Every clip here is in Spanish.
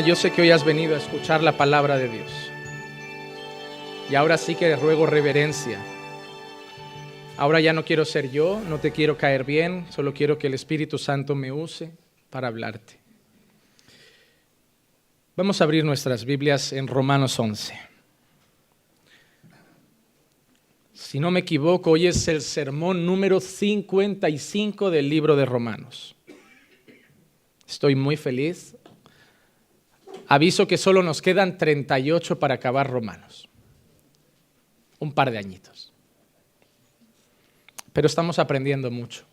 Yo sé que hoy has venido a escuchar la palabra de Dios. Y ahora sí que ruego reverencia. Ahora ya no quiero ser yo, no te quiero caer bien, solo quiero que el Espíritu Santo me use para hablarte. Vamos a abrir nuestras Biblias en Romanos 11. Si no me equivoco, hoy es el sermón número 55 del libro de Romanos. Estoy muy feliz. Aviso que solo nos quedan 38 para acabar Romanos. Un par de añitos. Pero estamos aprendiendo mucho.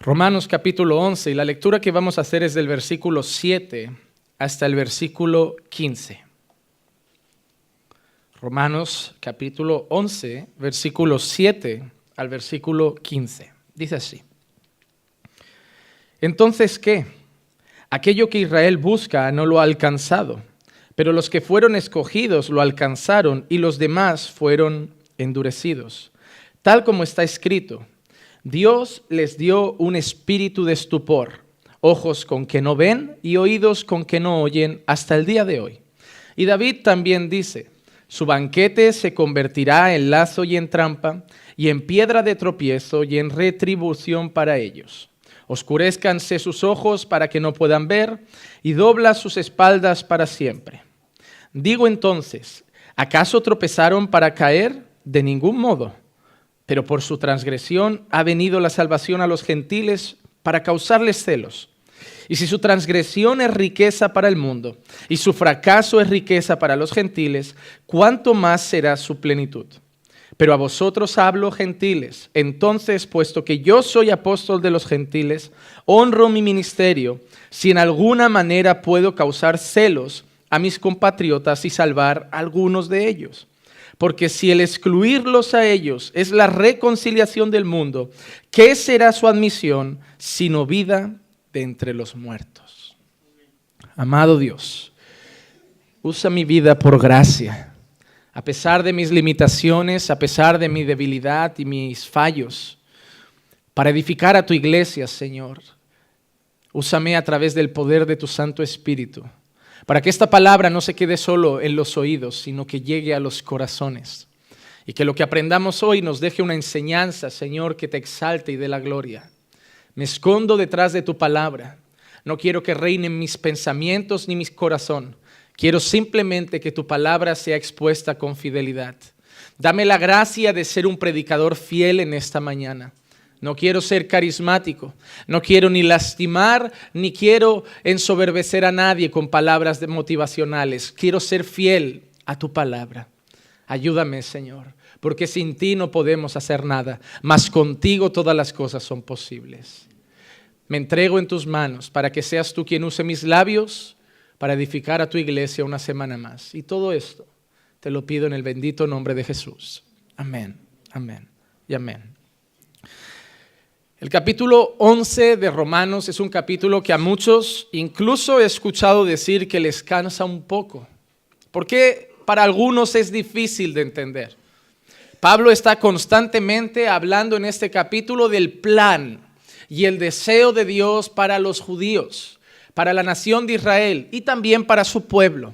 Romanos capítulo 11 y la lectura que vamos a hacer es del versículo 7 hasta el versículo 15. Romanos capítulo 11, versículo 7 al versículo 15. Dice así. Entonces, ¿qué? Aquello que Israel busca no lo ha alcanzado, pero los que fueron escogidos lo alcanzaron y los demás fueron endurecidos. Tal como está escrito, Dios les dio un espíritu de estupor, ojos con que no ven y oídos con que no oyen hasta el día de hoy. Y David también dice, su banquete se convertirá en lazo y en trampa, y en piedra de tropiezo y en retribución para ellos. Oscurezcanse sus ojos para que no puedan ver, y dobla sus espaldas para siempre. Digo entonces, ¿acaso tropezaron para caer? De ningún modo. Pero por su transgresión ha venido la salvación a los gentiles para causarles celos. Y si su transgresión es riqueza para el mundo y su fracaso es riqueza para los gentiles, ¿cuánto más será su plenitud? Pero a vosotros hablo gentiles. Entonces, puesto que yo soy apóstol de los gentiles, honro mi ministerio, si en alguna manera puedo causar celos a mis compatriotas y salvar a algunos de ellos. Porque si el excluirlos a ellos es la reconciliación del mundo, ¿qué será su admisión sino vida de entre los muertos. Amado Dios, usa mi vida por gracia, a pesar de mis limitaciones, a pesar de mi debilidad y mis fallos, para edificar a tu iglesia, Señor. Úsame a través del poder de tu Santo Espíritu, para que esta palabra no se quede solo en los oídos, sino que llegue a los corazones. Y que lo que aprendamos hoy nos deje una enseñanza, Señor, que te exalte y dé la gloria. Me escondo detrás de tu palabra. No quiero que reinen mis pensamientos ni mi corazón. Quiero simplemente que tu palabra sea expuesta con fidelidad. Dame la gracia de ser un predicador fiel en esta mañana. No quiero ser carismático, no quiero ni lastimar, ni quiero ensoberbecer a nadie con palabras motivacionales. Quiero ser fiel a tu palabra. Ayúdame, Señor porque sin ti no podemos hacer nada, mas contigo todas las cosas son posibles. Me entrego en tus manos para que seas tú quien use mis labios para edificar a tu iglesia una semana más. Y todo esto te lo pido en el bendito nombre de Jesús. Amén, amén y amén. El capítulo 11 de Romanos es un capítulo que a muchos incluso he escuchado decir que les cansa un poco, porque para algunos es difícil de entender. Pablo está constantemente hablando en este capítulo del plan y el deseo de Dios para los judíos, para la nación de Israel y también para su pueblo.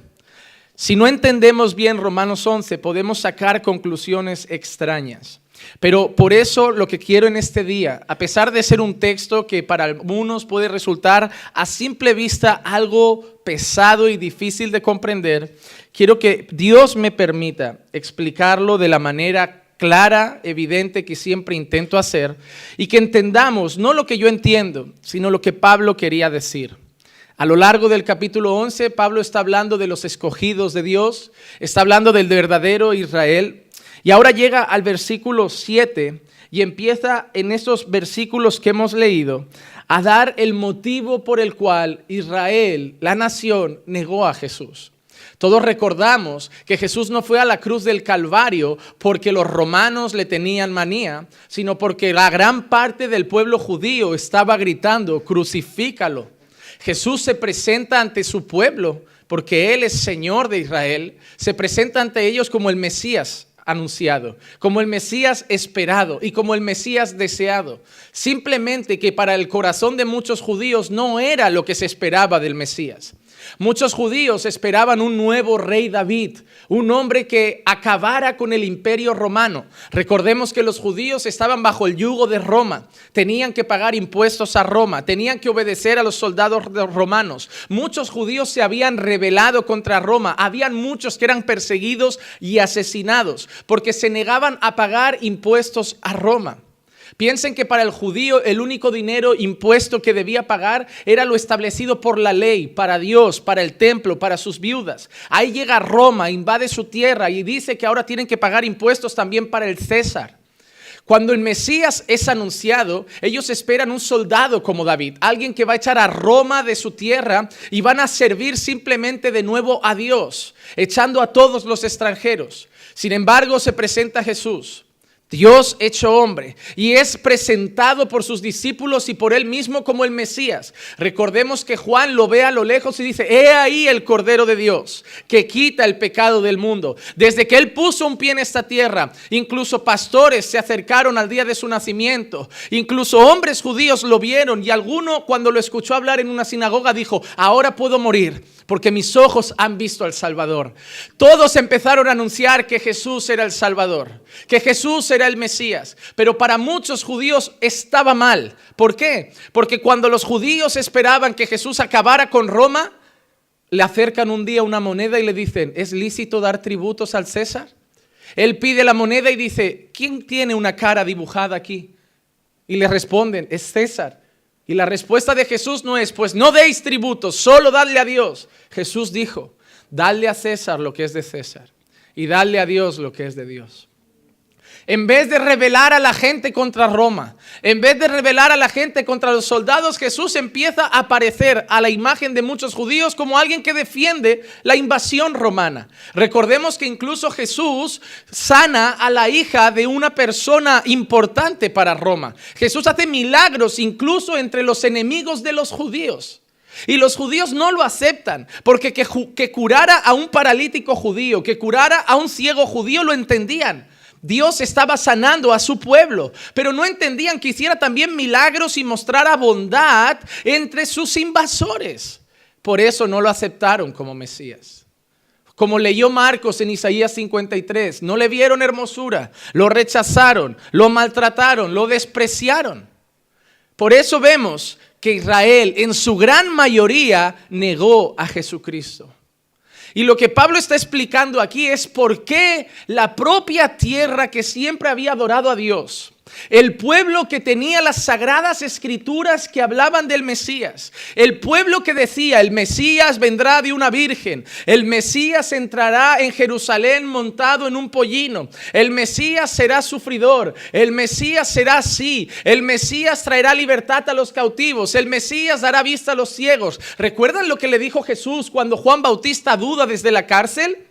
Si no entendemos bien Romanos 11, podemos sacar conclusiones extrañas. Pero por eso lo que quiero en este día, a pesar de ser un texto que para algunos puede resultar a simple vista algo pesado y difícil de comprender, quiero que Dios me permita explicarlo de la manera clara, evidente que siempre intento hacer y que entendamos no lo que yo entiendo, sino lo que Pablo quería decir. A lo largo del capítulo 11, Pablo está hablando de los escogidos de Dios, está hablando del verdadero Israel, y ahora llega al versículo 7 y empieza en esos versículos que hemos leído a dar el motivo por el cual Israel, la nación, negó a Jesús. Todos recordamos que Jesús no fue a la cruz del Calvario porque los romanos le tenían manía, sino porque la gran parte del pueblo judío estaba gritando, crucifícalo. Jesús se presenta ante su pueblo porque Él es Señor de Israel, se presenta ante ellos como el Mesías, anunciado, como el Mesías esperado y como el Mesías deseado. Simplemente que para el corazón de muchos judíos no era lo que se esperaba del Mesías. Muchos judíos esperaban un nuevo rey David, un hombre que acabara con el imperio romano. Recordemos que los judíos estaban bajo el yugo de Roma, tenían que pagar impuestos a Roma, tenían que obedecer a los soldados romanos. Muchos judíos se habían rebelado contra Roma, habían muchos que eran perseguidos y asesinados porque se negaban a pagar impuestos a Roma. Piensen que para el judío el único dinero impuesto que debía pagar era lo establecido por la ley, para Dios, para el templo, para sus viudas. Ahí llega Roma, invade su tierra y dice que ahora tienen que pagar impuestos también para el César. Cuando el Mesías es anunciado, ellos esperan un soldado como David, alguien que va a echar a Roma de su tierra y van a servir simplemente de nuevo a Dios, echando a todos los extranjeros. Sin embargo, se presenta Jesús Dios hecho hombre y es presentado por sus discípulos y por él mismo como el Mesías. Recordemos que Juan lo ve a lo lejos y dice, he ahí el Cordero de Dios que quita el pecado del mundo. Desde que él puso un pie en esta tierra, incluso pastores se acercaron al día de su nacimiento, incluso hombres judíos lo vieron y alguno cuando lo escuchó hablar en una sinagoga dijo, ahora puedo morir porque mis ojos han visto al Salvador. Todos empezaron a anunciar que Jesús era el Salvador, que Jesús era el Mesías, pero para muchos judíos estaba mal. ¿Por qué? Porque cuando los judíos esperaban que Jesús acabara con Roma, le acercan un día una moneda y le dicen, ¿es lícito dar tributos al César? Él pide la moneda y dice, ¿quién tiene una cara dibujada aquí? Y le responden, es César. Y la respuesta de Jesús no es, pues no deis tributos, solo dadle a Dios. Jesús dijo, dadle a César lo que es de César y dadle a Dios lo que es de Dios. En vez de rebelar a la gente contra Roma, en vez de rebelar a la gente contra los soldados, Jesús empieza a aparecer a la imagen de muchos judíos como alguien que defiende la invasión romana. Recordemos que incluso Jesús sana a la hija de una persona importante para Roma. Jesús hace milagros incluso entre los enemigos de los judíos. Y los judíos no lo aceptan, porque que, que, curara a un paralítico judío, que curara a un ciego judío, lo entendían. Dios estaba sanando a su pueblo, pero no entendían que hiciera también milagros y mostrara bondad entre sus invasores. Por eso no lo aceptaron como Mesías. Como leyó Marcos en Isaías 53, no le vieron hermosura, lo rechazaron, lo maltrataron, lo despreciaron. Por eso vemos que Israel en su gran mayoría negó a Jesucristo. Y lo que Pablo está explicando aquí es por qué la propia tierra que siempre había adorado a Dios, el pueblo que tenía las sagradas escrituras que hablaban del Mesías. El pueblo que decía, el Mesías vendrá de una virgen. El Mesías entrará en Jerusalén montado en un pollino. El Mesías será sufridor. El Mesías será así. El Mesías traerá libertad a los cautivos. El Mesías dará vista a los ciegos. ¿Recuerdan lo que le dijo Jesús cuando Juan Bautista duda desde la cárcel?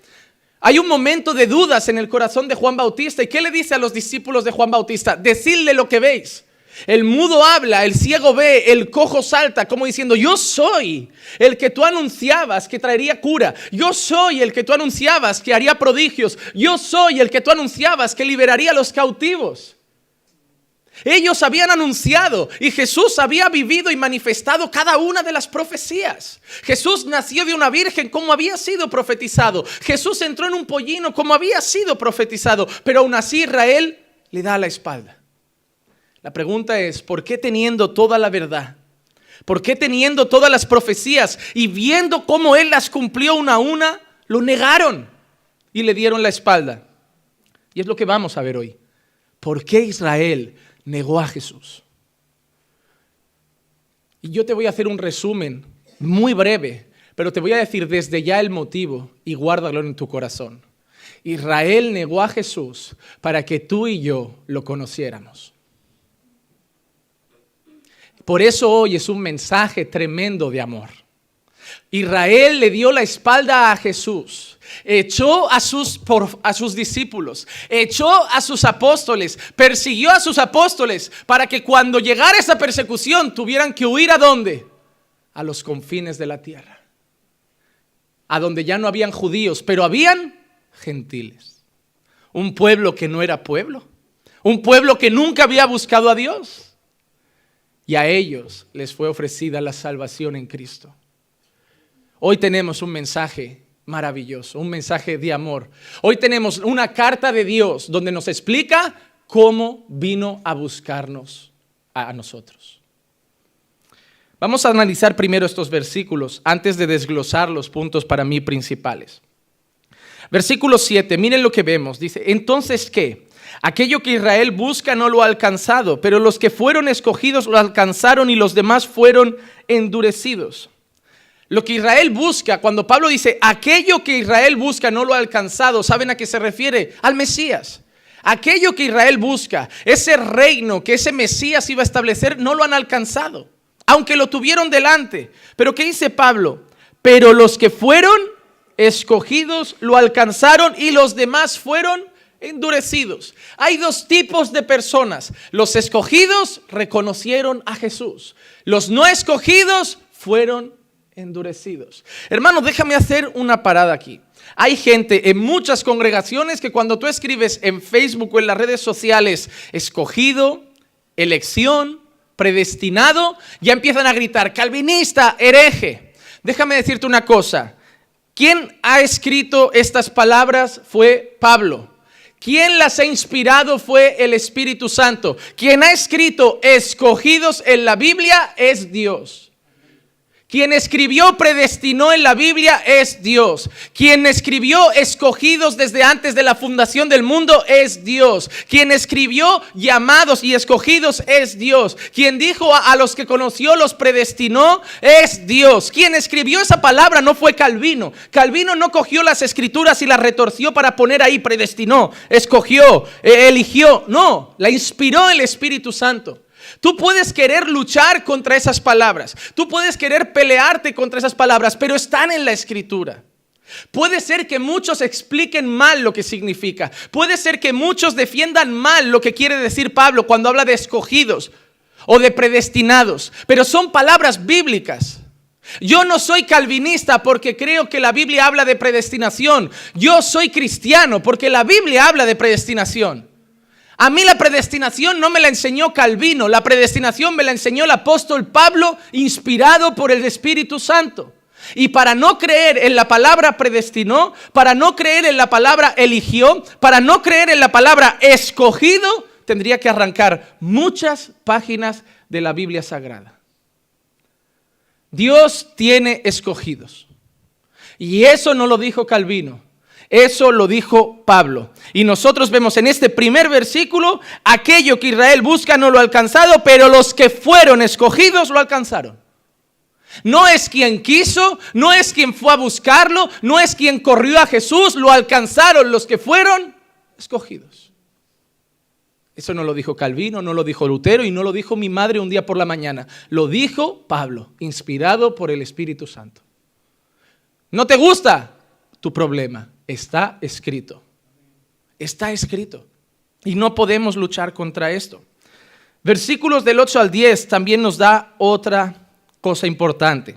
Hay un momento de dudas en el corazón de Juan Bautista. ¿Y qué le dice a los discípulos de Juan Bautista? Decidle lo que veis. El mudo habla, el ciego ve, el cojo salta, como diciendo, yo soy el que tú anunciabas que traería cura, yo soy el que tú anunciabas que haría prodigios, yo soy el que tú anunciabas que liberaría a los cautivos. Ellos habían anunciado y Jesús había vivido y manifestado cada una de las profecías. Jesús nació de una virgen como había sido profetizado. Jesús entró en un pollino como había sido profetizado. Pero aún así Israel le da la espalda. La pregunta es, ¿por qué teniendo toda la verdad? ¿Por qué teniendo todas las profecías y viendo cómo Él las cumplió una a una, lo negaron y le dieron la espalda? Y es lo que vamos a ver hoy. ¿Por qué Israel negó a Jesús. Y yo te voy a hacer un resumen muy breve, pero te voy a decir desde ya el motivo y guárdalo en tu corazón. Israel negó a Jesús para que tú y yo lo conociéramos. Por eso hoy es un mensaje tremendo de amor. Israel le dio la espalda a Jesús echó a sus, a sus discípulos, echó a sus apóstoles, persiguió a sus apóstoles para que cuando llegara esa persecución tuvieran que huir a dónde? A los confines de la tierra. A donde ya no habían judíos, pero habían gentiles. un pueblo que no era pueblo, un pueblo que nunca había buscado a Dios. Y a ellos les fue ofrecida la salvación en Cristo. Hoy tenemos un mensaje maravilloso, un mensaje de amor. Hoy tenemos una carta de Dios donde nos explica cómo vino a buscarnos a nosotros. Vamos a analizar primero estos versículos antes de desglosar los puntos para mí principales. Versículo 7, miren lo que vemos. Dice, entonces qué? Aquello que Israel busca no lo ha alcanzado, pero los que fueron escogidos lo alcanzaron y los demás fueron endurecidos. Lo que Israel busca, cuando Pablo dice, aquello que Israel busca no lo ha alcanzado, ¿saben a qué se refiere? Al Mesías. Aquello que Israel busca, ese reino que ese Mesías iba a establecer, no lo han alcanzado, aunque lo tuvieron delante. Pero ¿qué dice Pablo? Pero los que fueron escogidos lo alcanzaron y los demás fueron endurecidos. Hay dos tipos de personas. Los escogidos reconocieron a Jesús. Los no escogidos fueron endurecidos. Hermano, déjame hacer una parada aquí. Hay gente en muchas congregaciones que cuando tú escribes en Facebook o en las redes sociales escogido, elección, predestinado, ya empiezan a gritar calvinista, hereje. Déjame decirte una cosa. ¿Quién ha escrito estas palabras? Fue Pablo. ¿Quién las ha inspirado fue el Espíritu Santo. Quien ha escrito escogidos en la Biblia es Dios. Quien escribió predestinó en la Biblia es Dios. Quien escribió escogidos desde antes de la fundación del mundo es Dios. Quien escribió llamados y escogidos es Dios. Quien dijo a, los que conoció los predestinó es Dios. Quien escribió esa palabra no fue Calvino. Calvino no cogió las escrituras y las retorció para poner ahí predestinó, escogió, eh, eligió. No, la inspiró el Espíritu Santo. Tú puedes querer luchar contra esas palabras, tú puedes querer pelearte contra esas palabras, pero están en la escritura. Puede ser que muchos expliquen mal lo que significa. Puede ser que muchos defiendan mal lo que quiere decir Pablo cuando habla de escogidos o de predestinados. Pero son palabras bíblicas. Yo no soy calvinista porque creo que la Biblia habla de predestinación. Yo soy cristiano porque la Biblia habla de predestinación. A mí la predestinación no me la enseñó Calvino, la predestinación me la enseñó el apóstol Pablo, inspirado por el Espíritu Santo. Y para no creer en la palabra predestinó, para no creer en la palabra eligió, para no creer en la palabra escogido, tendría que arrancar muchas páginas de la Biblia Sagrada. Dios tiene escogidos. Y eso no lo dijo Calvino. Eso lo dijo Pablo. Y nosotros vemos en este primer versículo, aquello que Israel busca no lo ha alcanzado, pero los que fueron escogidos lo alcanzaron. No es quien quiso, no es quien fue a buscarlo, no es quien corrió a Jesús, lo alcanzaron los que fueron escogidos. Eso no lo dijo Calvino, no lo dijo Lutero y no lo dijo mi madre un día por la mañana. Lo dijo Pablo, inspirado por el Espíritu Santo. ¿No te gusta? Tu problema. Está escrito. Está escrito. Y no podemos luchar contra esto. Versículos del 8 al 10 también nos da otra cosa importante.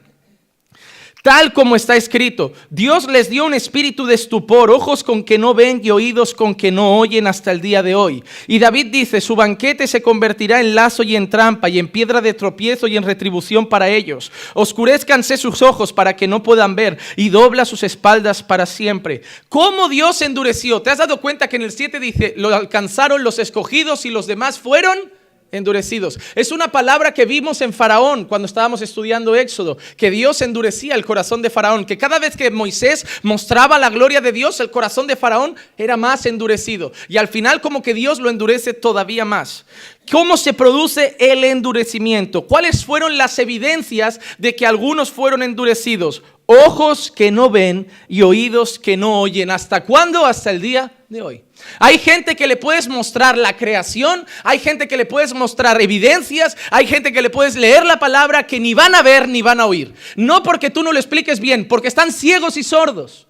Tal como está escrito, Dios les dio un espíritu de estupor, ojos con que no ven y oídos con que no oyen hasta el día de hoy. Y David dice, su banquete se convertirá en lazo y en trampa y en piedra de tropiezo y en retribución para ellos. Oscurezcanse sus ojos para que no puedan ver y dobla sus espaldas para siempre. ¿Cómo Dios endureció? ¿Te has dado cuenta que en el 7 dice, lo alcanzaron los escogidos y los demás fueron? Endurecidos. Es una palabra que vimos en Faraón cuando estábamos estudiando Éxodo, que Dios endurecía el corazón de Faraón, que cada vez que Moisés mostraba la gloria de Dios, el corazón de Faraón era más endurecido. Y al final como que Dios lo endurece todavía más. ¿Cómo se produce el endurecimiento? ¿Cuáles fueron las evidencias de que algunos fueron endurecidos? Ojos que no ven y oídos que no oyen. ¿Hasta cuándo? Hasta el día de hoy. Hay gente que le puedes mostrar la creación, hay gente que le puedes mostrar evidencias, hay gente que le puedes leer la palabra que ni van a ver ni van a oír. No porque tú no lo expliques bien, porque están ciegos y sordos.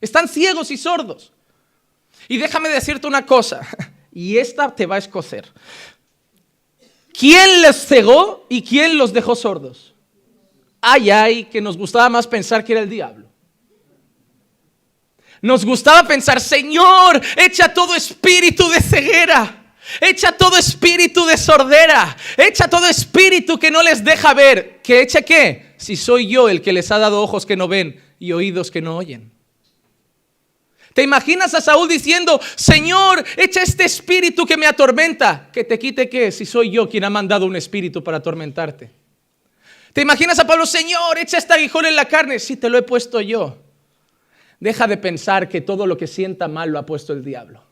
Están ciegos y sordos. Y déjame decirte una cosa, y esta te va a escocer. ¿Quién les cegó y quién los dejó sordos? Ay, ay, que nos gustaba más pensar que era el diablo. Nos gustaba pensar, Señor, echa todo espíritu de ceguera. Echa todo espíritu de sordera. Echa todo espíritu que no les deja ver. ¿Que eche qué? Si soy yo el que les ha dado ojos que no ven y oídos que no oyen. ¿Te imaginas a Saúl diciendo, Señor, echa este espíritu que me atormenta? ¿Que te quite qué? Si soy yo quien ha mandado un espíritu para atormentarte. ¿Te imaginas a Pablo, Señor, echa este aguijón en la carne? Si te lo he puesto yo. Deja de pensar que todo lo que sienta mal lo ha puesto el diablo.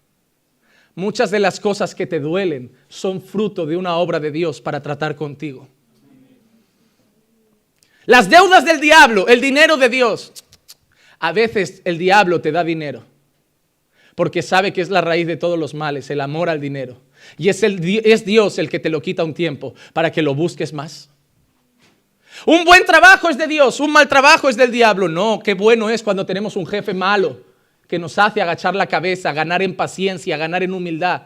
Muchas de las cosas que te duelen son fruto de una obra de Dios para tratar contigo. Las deudas del diablo, el dinero de Dios. A veces el diablo te da dinero porque sabe que es la raíz de todos los males, el amor al dinero. Y es, Dios el que te lo quita un tiempo para que lo busques más. Un buen trabajo es de Dios, un mal trabajo es del diablo. No, qué bueno es cuando tenemos un jefe malo que nos hace agachar la cabeza, ganar en paciencia, ganar en humildad.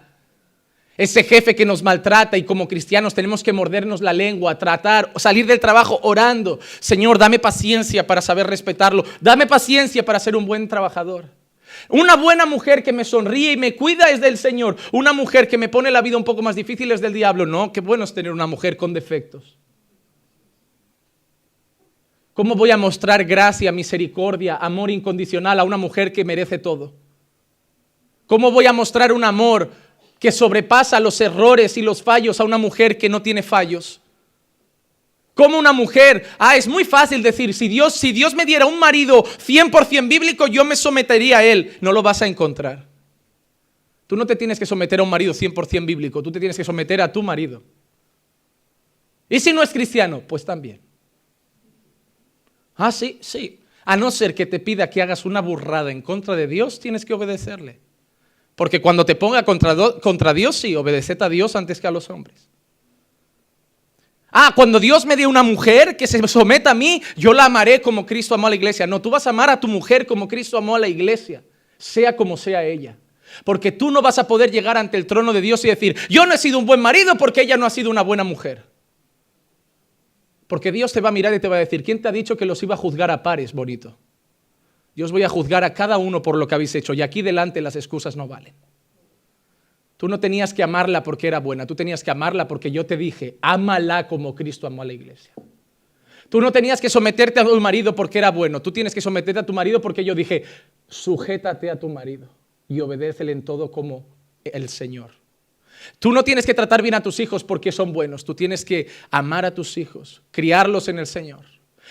Ese jefe que nos maltrata y como cristianos tenemos que mordernos la lengua, tratar, salir del trabajo orando. Señor, dame paciencia para saber respetarlo. Dame paciencia para ser un buen trabajador. Una buena mujer que me sonríe y me cuida es del Señor. Una mujer que me pone la vida un poco más difícil es del diablo. No, qué bueno es tener una mujer con defectos. ¿Cómo voy a mostrar gracia, misericordia, amor incondicional a una mujer que merece todo? ¿Cómo voy a mostrar un amor que sobrepasa los errores y los fallos a una mujer que no tiene fallos? ¿Cómo una mujer, ah, es muy fácil decir, si Dios, si Dios me diera un marido 100% bíblico, yo me sometería a él. No lo vas a encontrar. Tú no te tienes que someter a un marido 100% bíblico, tú te tienes que someter a tu marido. ¿Y si no es cristiano? Pues también. Ah, sí, sí. A no ser que te pida que hagas una burrada en contra de Dios, tienes que obedecerle. Porque cuando te ponga contra, contra Dios, sí, obedeced a Dios antes que a los hombres. Ah, cuando Dios me dé una mujer que se someta a mí, yo la amaré como Cristo amó a la iglesia. No, tú vas a amar a tu mujer como Cristo amó a la iglesia, sea como sea ella. Porque tú no vas a poder llegar ante el trono de Dios y decir, yo no he sido un buen marido porque ella no ha sido una buena mujer. Porque Dios te va a mirar y te va a decir, ¿quién te ha dicho que los iba a juzgar a pares, bonito? Yo voy a juzgar a cada uno por lo que habéis hecho y aquí delante las excusas no valen. Tú no tenías que amarla porque era buena, tú tenías que amarla porque yo te dije, ámala como Cristo amó a la iglesia. Tú no tenías que someterte a tu marido porque era bueno, tú tienes que someterte a tu marido porque yo dije, sujétate a tu marido y obedécele en todo como el Señor. Tú no tienes que tratar bien a tus hijos porque son buenos, tú tienes que amar a tus hijos, criarlos en el Señor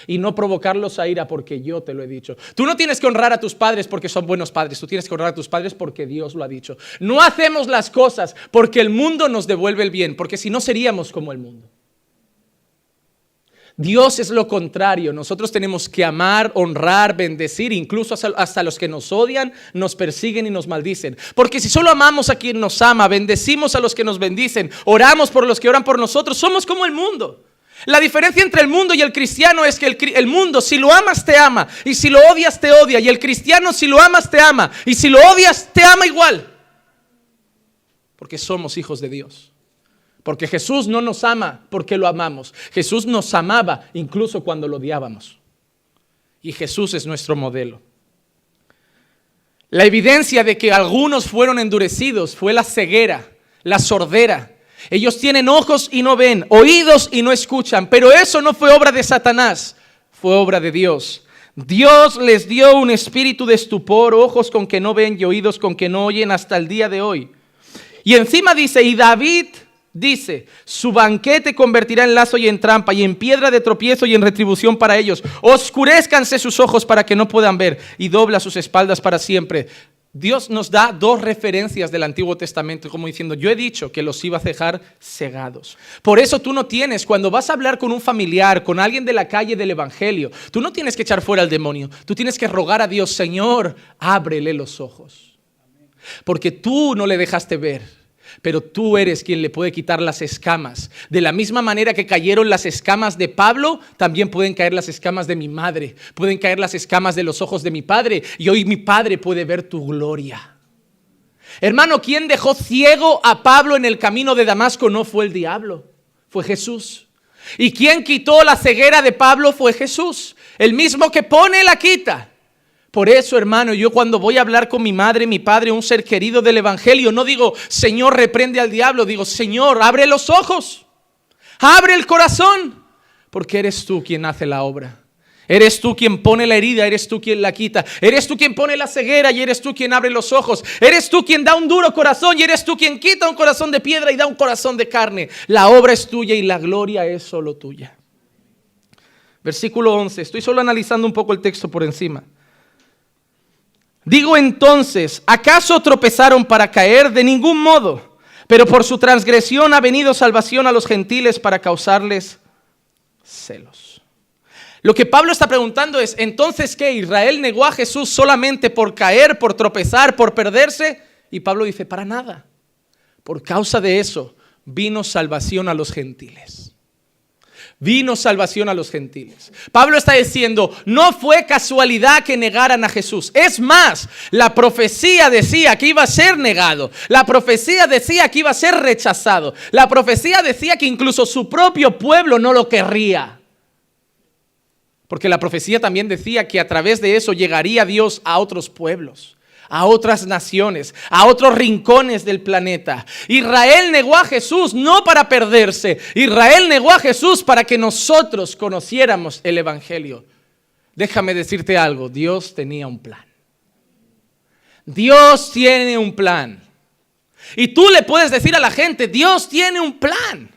y no provocarlos a ira porque yo te lo he dicho. Tú no tienes que honrar a tus padres porque son buenos padres, tú tienes que honrar a tus padres porque Dios lo ha dicho. No hacemos las cosas porque el mundo nos devuelve el bien, porque si no seríamos como el mundo. Dios es lo contrario. Nosotros tenemos que amar, honrar, bendecir, incluso hasta los que nos odian, nos persiguen y nos maldicen. Porque si solo amamos a quien nos ama, bendecimos a los que nos bendicen, oramos por los que oran por nosotros, somos como el mundo. La diferencia entre el mundo y el cristiano es que el, el, mundo, si lo amas, te ama. Y si lo odias, te odia. Y el cristiano, si lo amas, te ama. Y si lo odias, te ama igual. Porque somos hijos de Dios. Porque Jesús no nos ama porque lo amamos. Jesús nos amaba incluso cuando lo odiábamos. Y Jesús es nuestro modelo. La evidencia de que algunos fueron endurecidos fue la ceguera, la sordera. Ellos tienen ojos y no ven, oídos y no escuchan, pero eso no fue obra de Satanás, fue obra de Dios. Dios les dio un espíritu de estupor, ojos con que no ven y oídos con que no oyen hasta el día de hoy. Y encima dice, y David Dice, su banquete convertirá en lazo y en trampa y en piedra de tropiezo y en retribución para ellos. Oscurezcanse sus ojos para que no puedan ver y dobla sus espaldas para siempre. Dios nos da dos referencias del Antiguo Testamento, como diciendo, yo he dicho que los iba a dejar cegados. Por eso tú no tienes, cuando vas a hablar con un familiar, con alguien de la calle del Evangelio, tú no tienes que echar fuera al demonio, tú tienes que rogar a Dios, Señor, ábrele los ojos. Porque tú no le dejaste ver pero tú eres quien le puede quitar las escamas. De la misma manera que cayeron las escamas de Pablo, también pueden caer las escamas de mi madre, pueden caer las escamas de los ojos de mi padre, y hoy mi padre puede ver tu gloria. Hermano, ¿quién dejó ciego a Pablo en el camino de Damasco? No fue el diablo, fue Jesús. ¿Y quién quitó la ceguera de Pablo? Fue Jesús. El mismo que pone la quita. Por eso, hermano, yo cuando voy a hablar con mi madre, mi padre, un ser querido del Evangelio, no digo, Señor, reprende al diablo, digo, Señor, abre los ojos, abre el corazón, porque eres tú quien hace la obra. Eres tú quien pone la herida, eres tú quien la quita. Eres tú quien pone la ceguera y eres tú quien abre los ojos. Eres tú quien da un duro corazón y eres tú quien quita un corazón de piedra y da un corazón de carne. La obra es tuya y la gloria es solo tuya. Versículo 11. Estoy solo analizando un poco el texto por encima. Digo entonces, ¿acaso tropezaron para caer? De ningún modo. Pero por su transgresión ha venido salvación a los gentiles para causarles celos. Lo que Pablo está preguntando es, entonces, ¿qué? ¿Israel negó a Jesús solamente por caer, por tropezar, por perderse? Y Pablo dice, para nada. Por causa de eso vino salvación a los gentiles. Vino salvación a los gentiles. Pablo está diciendo, no fue casualidad que negaran a Jesús. Es más, la profecía decía que iba a ser negado. La profecía decía que iba a ser rechazado. La profecía decía que incluso su propio pueblo no lo querría. Porque la profecía también decía que a través de eso llegaría Dios a otros pueblos, a otras naciones, a otros rincones del planeta. Israel negó a Jesús no para perderse, Israel negó a Jesús para que nosotros conociéramos el Evangelio. Déjame decirte algo, Dios tenía un plan. Dios tiene un plan. Y tú le puedes decir a la gente, Dios tiene un plan.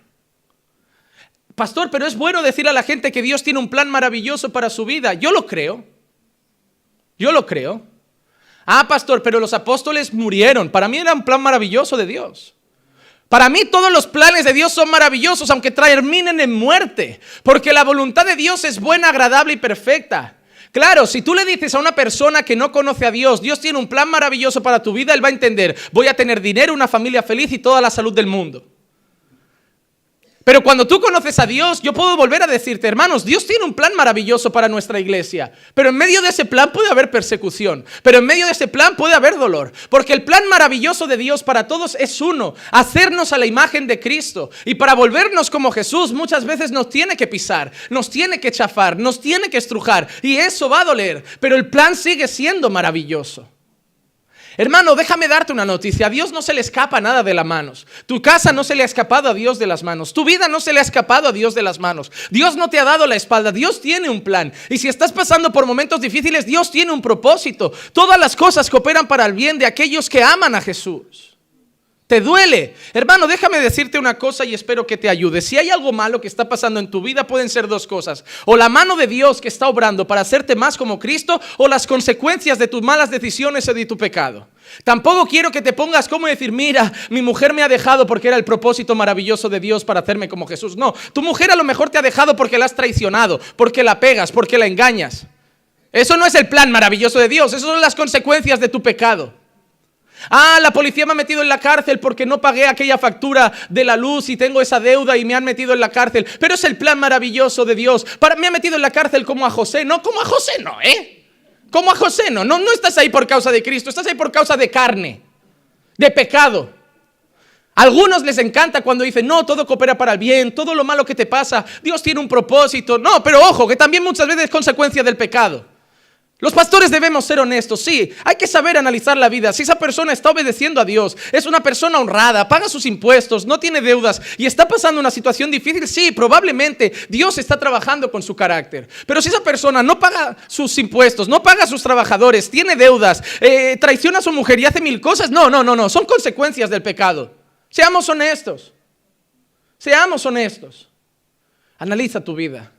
Pastor, pero es bueno decir a la gente que Dios tiene un plan maravilloso para su vida. Yo lo creo. Yo lo creo. Ah, pastor, pero los apóstoles murieron. Para mí era un plan maravilloso de Dios. Para mí todos los planes de Dios son maravillosos, aunque terminen en muerte. Porque la voluntad de Dios es buena, agradable y perfecta. Claro, si tú le dices a una persona que no conoce a Dios, Dios tiene un plan maravilloso para tu vida, él va a entender, voy a tener dinero, una familia feliz y toda la salud del mundo. Pero cuando tú conoces a Dios, yo puedo volver a decirte, hermanos, Dios tiene un plan maravilloso para nuestra iglesia. Pero en medio de ese plan puede haber persecución. Pero en medio de ese plan puede haber dolor. Porque el plan maravilloso de Dios para todos es uno, hacernos a la imagen de Cristo. Y para volvernos como Jesús muchas veces nos tiene que pisar, nos tiene que chafar, nos tiene que estrujar. Y eso va a doler. Pero el plan sigue siendo maravilloso. Hermano, déjame darte una noticia. A Dios no se le escapa nada de las manos. Tu casa no se le ha escapado a Dios de las manos. Tu vida no se le ha escapado a Dios de las manos. Dios no te ha dado la espalda. Dios tiene un plan. Y si estás pasando por momentos difíciles, Dios tiene un propósito. Todas las cosas cooperan para el bien de aquellos que aman a Jesús. Te duele. Hermano, déjame decirte una cosa y espero que te ayude. Si hay algo malo que está pasando en tu vida, pueden ser dos cosas. O la mano de Dios que está obrando para hacerte más como Cristo, o las consecuencias de tus malas decisiones o de tu pecado. Tampoco quiero que te pongas como decir, mira, mi mujer me ha dejado porque era el propósito maravilloso de Dios para hacerme como Jesús. No, tu mujer a lo mejor te ha dejado porque la has traicionado, porque la pegas, porque la engañas. Eso no es el plan maravilloso de Dios, esas son las consecuencias de tu pecado. Ah, la policía me ha metido en la cárcel porque no pagué aquella factura de la luz y tengo esa deuda y me han metido en la cárcel. Pero es el plan maravilloso de Dios. Para, me ha metido en la cárcel como a José. No, como a José no, ¿eh? Como a José no. No, no estás ahí por causa de Cristo, estás ahí por causa de carne, de pecado. Algunos les encanta cuando dicen, no, todo coopera para el bien, todo lo malo que te pasa, Dios tiene un propósito. No, pero ojo, que también muchas veces es consecuencia del pecado. Los pastores debemos ser honestos, sí, hay que saber analizar la vida. Si esa persona está obedeciendo a Dios, es una persona honrada, paga sus impuestos, no tiene deudas y está pasando una situación difícil, sí, probablemente Dios está trabajando con su carácter. Pero si esa persona no paga sus impuestos, no paga a sus trabajadores, tiene deudas, eh, traiciona a su mujer y hace mil cosas, no, no, no, no, son consecuencias del pecado. Seamos honestos, seamos honestos. Analiza tu vida.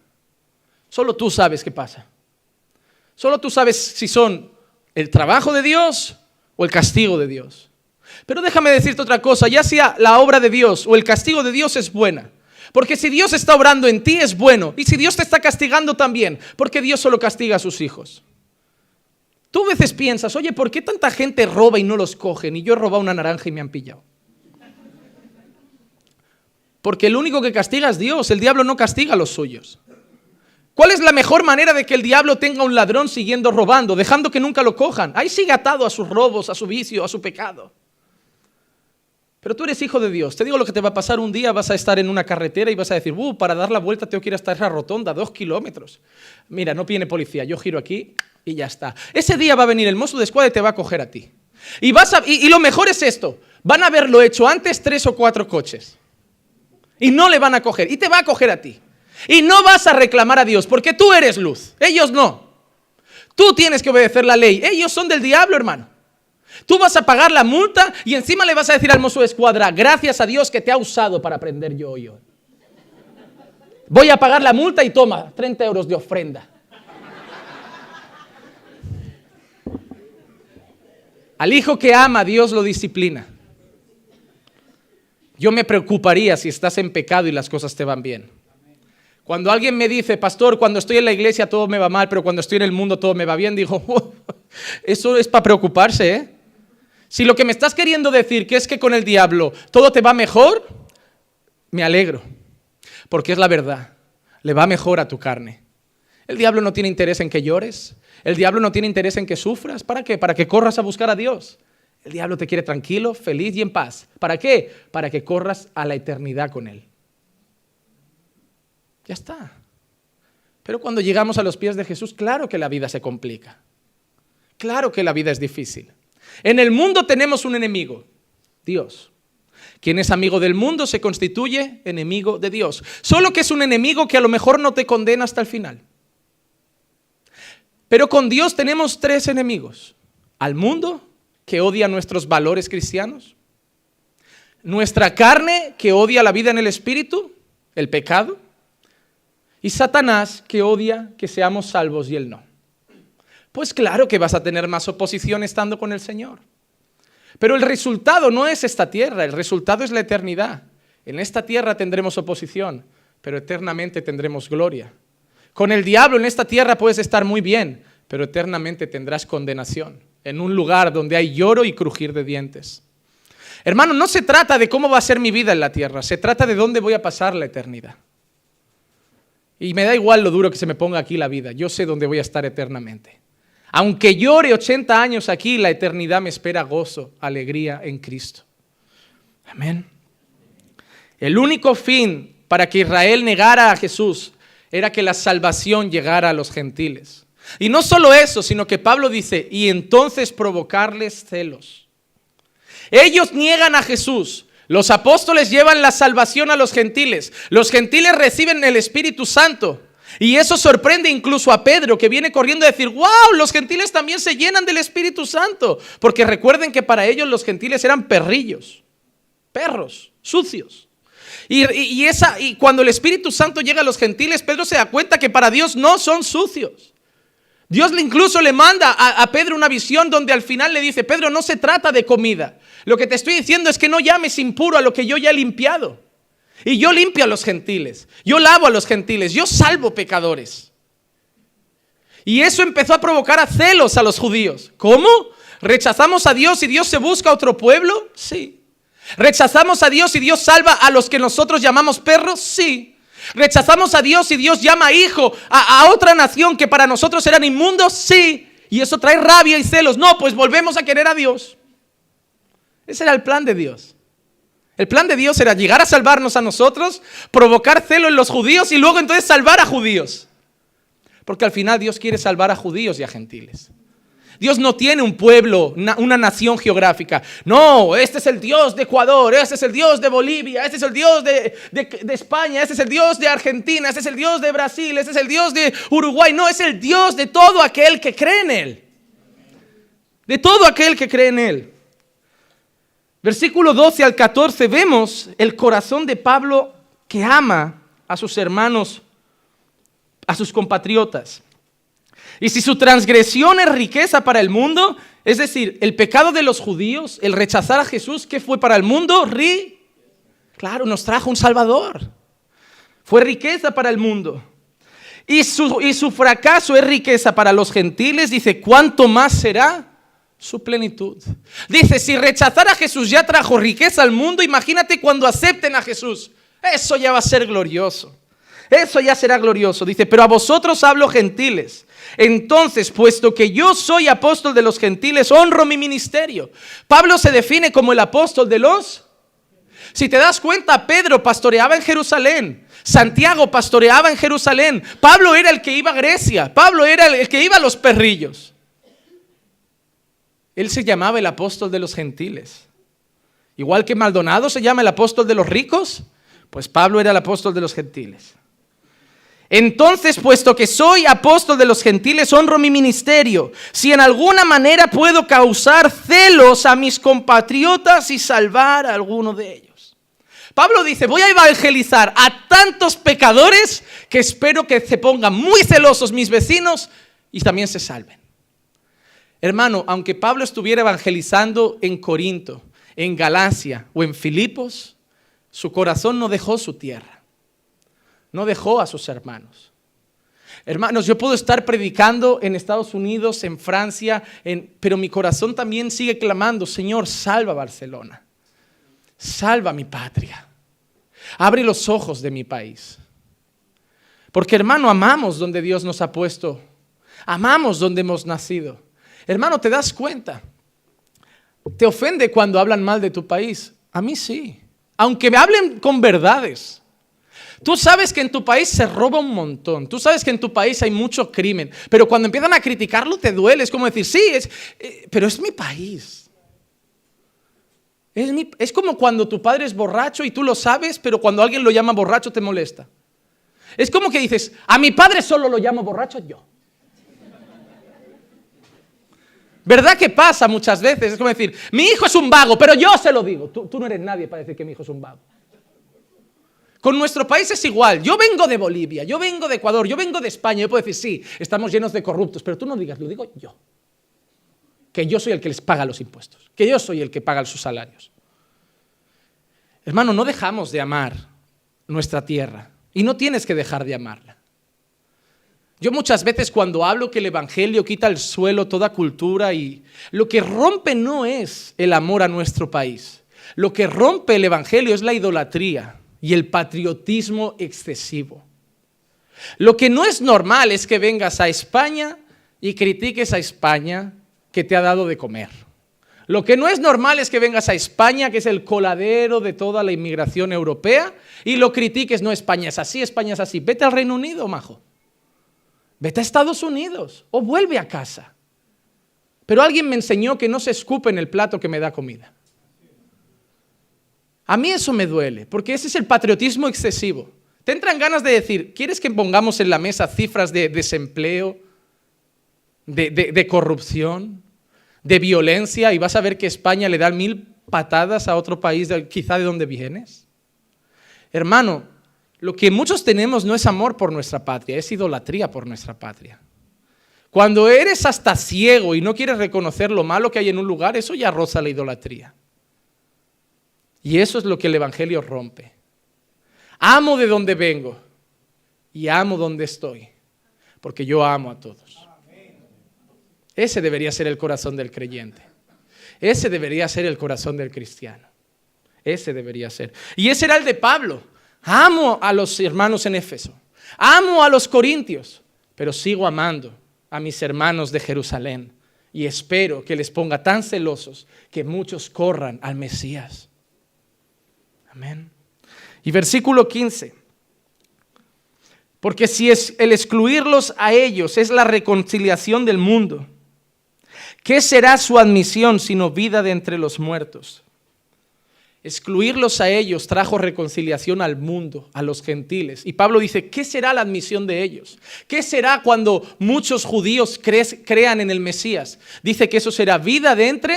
Solo tú sabes qué pasa. Solo tú sabes si son el trabajo de Dios o el castigo de Dios. Pero déjame decirte otra cosa, ya sea la obra de Dios o el castigo de Dios es buena. Porque si Dios está obrando en ti es bueno. Y si Dios te está castigando también. Porque Dios solo castiga a sus hijos. Tú a veces piensas, oye, ¿por qué tanta gente roba y no los cogen? Y yo he robado una naranja y me han pillado. Porque el único que castiga es Dios. El diablo no castiga a los suyos. ¿Cuál es la mejor manera de que el diablo tenga un ladrón siguiendo robando, dejando que nunca lo cojan? Ahí sigue atado a sus robos, a su vicio, a su pecado. Pero tú eres hijo de Dios. Te digo lo que te va a pasar un día, vas a estar en una carretera y vas a decir, uh, para dar la vuelta tengo que ir hasta esa rotonda, dos kilómetros. Mira, no viene policía, yo giro aquí, Y ya está. Ese día va a venir el mozo de escuadra y te va a coger a ti. Y, vas a, y, y lo mejor es esto, van a haberlo hecho antes tres o cuatro coches. Y no le van a coger. Y te va a coger a ti. Y no vas a reclamar a Dios, porque tú eres luz. Ellos no. Tú tienes que obedecer la ley. Ellos son del diablo, hermano. Tú vas a pagar la multa y encima le vas a decir al mozo de escuadra, gracias a Dios que te ha usado para aprender yo hoy. Voy a pagar la multa y toma 30 euros de ofrenda. Al hijo que ama, Dios lo disciplina. Yo me preocuparía si estás en pecado y las cosas te van bien. Cuando alguien me dice, pastor, cuando estoy en la iglesia todo me va mal, pero cuando estoy en el mundo todo me va bien, digo, oh, eso es para preocuparse, ¿eh? Si lo que me estás queriendo decir que es que con el diablo todo te va mejor, me alegro, porque es la verdad, le va mejor a tu carne. El diablo no tiene interés en que llores, el diablo no tiene interés en que sufras, ¿para qué? Para que corras a buscar a Dios. El diablo te quiere tranquilo, feliz y en paz. ¿Para qué? Para que corras a la eternidad con Él. Ya está. Pero cuando llegamos a los pies de Jesús, claro que la vida se complica. Claro que la vida es difícil. En el mundo tenemos un enemigo, Dios. Quien es amigo del mundo se constituye enemigo de Dios. Solo que es un enemigo que a lo mejor no te condena hasta el final. Pero con Dios tenemos tres enemigos. Al mundo, que odia nuestros valores cristianos. Nuestra carne, que odia la vida en el espíritu, el pecado. Y Satanás, que odia que seamos salvos y él no. Pues claro que vas a tener más oposición estando con el Señor. Pero el resultado no es esta tierra, el resultado es la eternidad. En esta tierra tendremos oposición, pero eternamente tendremos gloria. Con el diablo en esta tierra puedes estar muy bien, pero eternamente tendrás condenación en un lugar donde hay lloro y crujir de dientes. Hermano, no se trata de cómo va a ser mi vida en la tierra, se trata de dónde voy a pasar la eternidad. Y me da igual lo duro que se me ponga aquí la vida, yo sé dónde voy a estar eternamente. Aunque llore 80 años aquí, la eternidad me espera gozo, alegría en Cristo. Amén. El único fin para que Israel negara a Jesús era que la salvación llegara a los gentiles. Y no solo eso, sino que Pablo dice, y entonces provocarles celos. Ellos niegan a Jesús. Los apóstoles llevan la salvación a los gentiles. Los gentiles reciben el Espíritu Santo. Y eso sorprende incluso a Pedro, que viene corriendo a decir, wow, los gentiles también se llenan del Espíritu Santo. Porque recuerden que para ellos los gentiles eran perrillos, perros, sucios. Y, esa, y cuando el Espíritu Santo llega a los gentiles, Pedro se da cuenta que para Dios no son sucios. Dios incluso le manda a, Pedro una visión donde al final le dice, Pedro, no se trata de comida. Lo que te estoy diciendo es que no llames impuro a lo que yo ya he limpiado. Y yo limpio a los gentiles, yo lavo a los gentiles, yo salvo pecadores. Y eso empezó a provocar a celos a los judíos. ¿Cómo? ¿Rechazamos a Dios y Dios se busca a otro pueblo? Sí. ¿Rechazamos a Dios y Dios salva a los que nosotros llamamos perros? Sí. ¿Rechazamos a Dios y Dios llama hijo a, a otra nación que para nosotros eran inmundos? Sí. Y eso trae rabia y celos. No, pues volvemos a querer a Dios. Ese era el plan de Dios. El plan de Dios era llegar a salvarnos a nosotros, provocar celo en los judíos y luego entonces salvar a judíos. Porque al final Dios quiere salvar a judíos y a gentiles. Dios no tiene un pueblo, una, nación geográfica. No, este es el Dios de Ecuador, este es el Dios de Bolivia, este es el Dios de, de, España, este es el Dios de Argentina, este es el Dios de Brasil, este es el Dios de Uruguay. No, es el Dios de todo aquel que cree en Él. De todo aquel que cree en Él. Versículo 12 al 14 vemos el corazón de Pablo que ama a sus hermanos, a sus compatriotas. Y si su transgresión es riqueza para el mundo, es decir, el pecado de los judíos, el rechazar a Jesús, ¿qué fue para el mundo? Ri claro, nos trajo un Salvador. Fue riqueza para el mundo. Y su, y su fracaso es riqueza para los gentiles, dice, ¿cuánto más será su plenitud. Dice, si rechazar a Jesús ya trajo riqueza al mundo, imagínate cuando acepten a Jesús. Eso ya va a ser glorioso. Eso ya será glorioso. Dice, pero a vosotros hablo gentiles. Entonces, puesto que yo soy apóstol de los gentiles, honro mi ministerio. Pablo se define como el apóstol de los... Si te das cuenta, Pedro pastoreaba en Jerusalén. Santiago pastoreaba en Jerusalén. Pablo era el que iba a Grecia. Pablo era el que iba a los perrillos. Él se llamaba el apóstol de los gentiles. Igual que Maldonado se llama el apóstol de los ricos, pues Pablo era el apóstol de los gentiles. Entonces, puesto que soy apóstol de los gentiles, honro mi ministerio. Si en alguna manera puedo causar celos a mis compatriotas y salvar a alguno de ellos. Pablo dice, voy a evangelizar a tantos pecadores que espero que se pongan muy celosos mis vecinos y también se salven. Hermano, aunque Pablo estuviera evangelizando en Corinto, en Galacia o en Filipos, su corazón no dejó su tierra, no dejó a sus hermanos. Hermanos, yo puedo estar predicando en Estados Unidos, en Francia, pero mi corazón también sigue clamando, Señor, salva Barcelona, salva mi patria, abre los ojos de mi país. Porque hermano, amamos donde Dios nos ha puesto, amamos donde hemos nacido. Hermano, ¿te das cuenta? ¿Te ofende cuando hablan mal de tu país? A mí sí. Aunque me hablen con verdades. Tú sabes que en tu país se roba un montón. Tú sabes que en tu país hay mucho crimen. Pero cuando empiezan a criticarlo te duele. Es como decir, sí, es, eh, pero es mi país. Es, es como cuando tu padre es borracho y tú lo sabes, pero cuando alguien lo llama borracho te molesta. Es como que dices, a mi padre solo lo llamo borracho yo. ¿Verdad que pasa muchas veces? Es como decir, mi hijo es un vago, pero yo se lo digo. Tú, no eres nadie para decir que mi hijo es un vago. Con nuestro país es igual. Yo vengo de Bolivia, yo vengo de Ecuador, yo vengo de España. Yo puedo decir, sí, estamos llenos de corruptos, pero tú no digas, lo digo yo. Que yo soy el que les paga los impuestos, que yo soy el que paga sus salarios. Hermano, no dejamos de amar nuestra tierra y no tienes que dejar de amarla. Yo muchas veces cuando hablo que el Evangelio quita el suelo toda cultura y lo que rompe no es el amor a nuestro país. Lo que rompe el Evangelio es la idolatría y el patriotismo excesivo. Lo que no es normal es que vengas a España y critiques a España que te ha dado de comer. Lo que no es normal es que vengas a España, que es el coladero de toda la inmigración europea, y lo critiques, no España es así, España es así. Vete al Reino Unido, majo. Vete a Estados Unidos o vuelve a casa. Pero alguien me enseñó que no se escupe en el plato que me da comida. A mí eso me duele, porque ese es el patriotismo excesivo. Te entran ganas de decir, ¿quieres que pongamos en la mesa cifras de desempleo, de, corrupción, de violencia, y vas a ver que España le da mil patadas a otro país, quizá de donde vienes? Hermano, lo que muchos tenemos no es amor por nuestra patria, es idolatría por nuestra patria. Cuando eres hasta ciego y no quieres reconocer lo malo que hay en un lugar, eso ya roza la idolatría. Y eso es lo que el Evangelio rompe. Amo de donde vengo y amo donde estoy, porque yo amo a todos. Ese debería ser el corazón del creyente. Ese debería ser el corazón del cristiano. Ese debería ser. Y ese era el de Pablo. Amo a los hermanos en Éfeso. Amo a los corintios. Pero sigo amando a mis hermanos de Jerusalén. Y espero que les ponga tan celosos que muchos corran al Mesías. Amén. Y versículo 15. Porque si es el excluirlos a ellos es la reconciliación del mundo, ¿qué será su admisión sino vida de entre los muertos? Excluirlos a ellos trajo reconciliación al mundo, a los gentiles. Y Pablo dice, ¿qué será la admisión de ellos? ¿Qué será cuando muchos judíos crean en el Mesías? Dice que eso será vida de entre,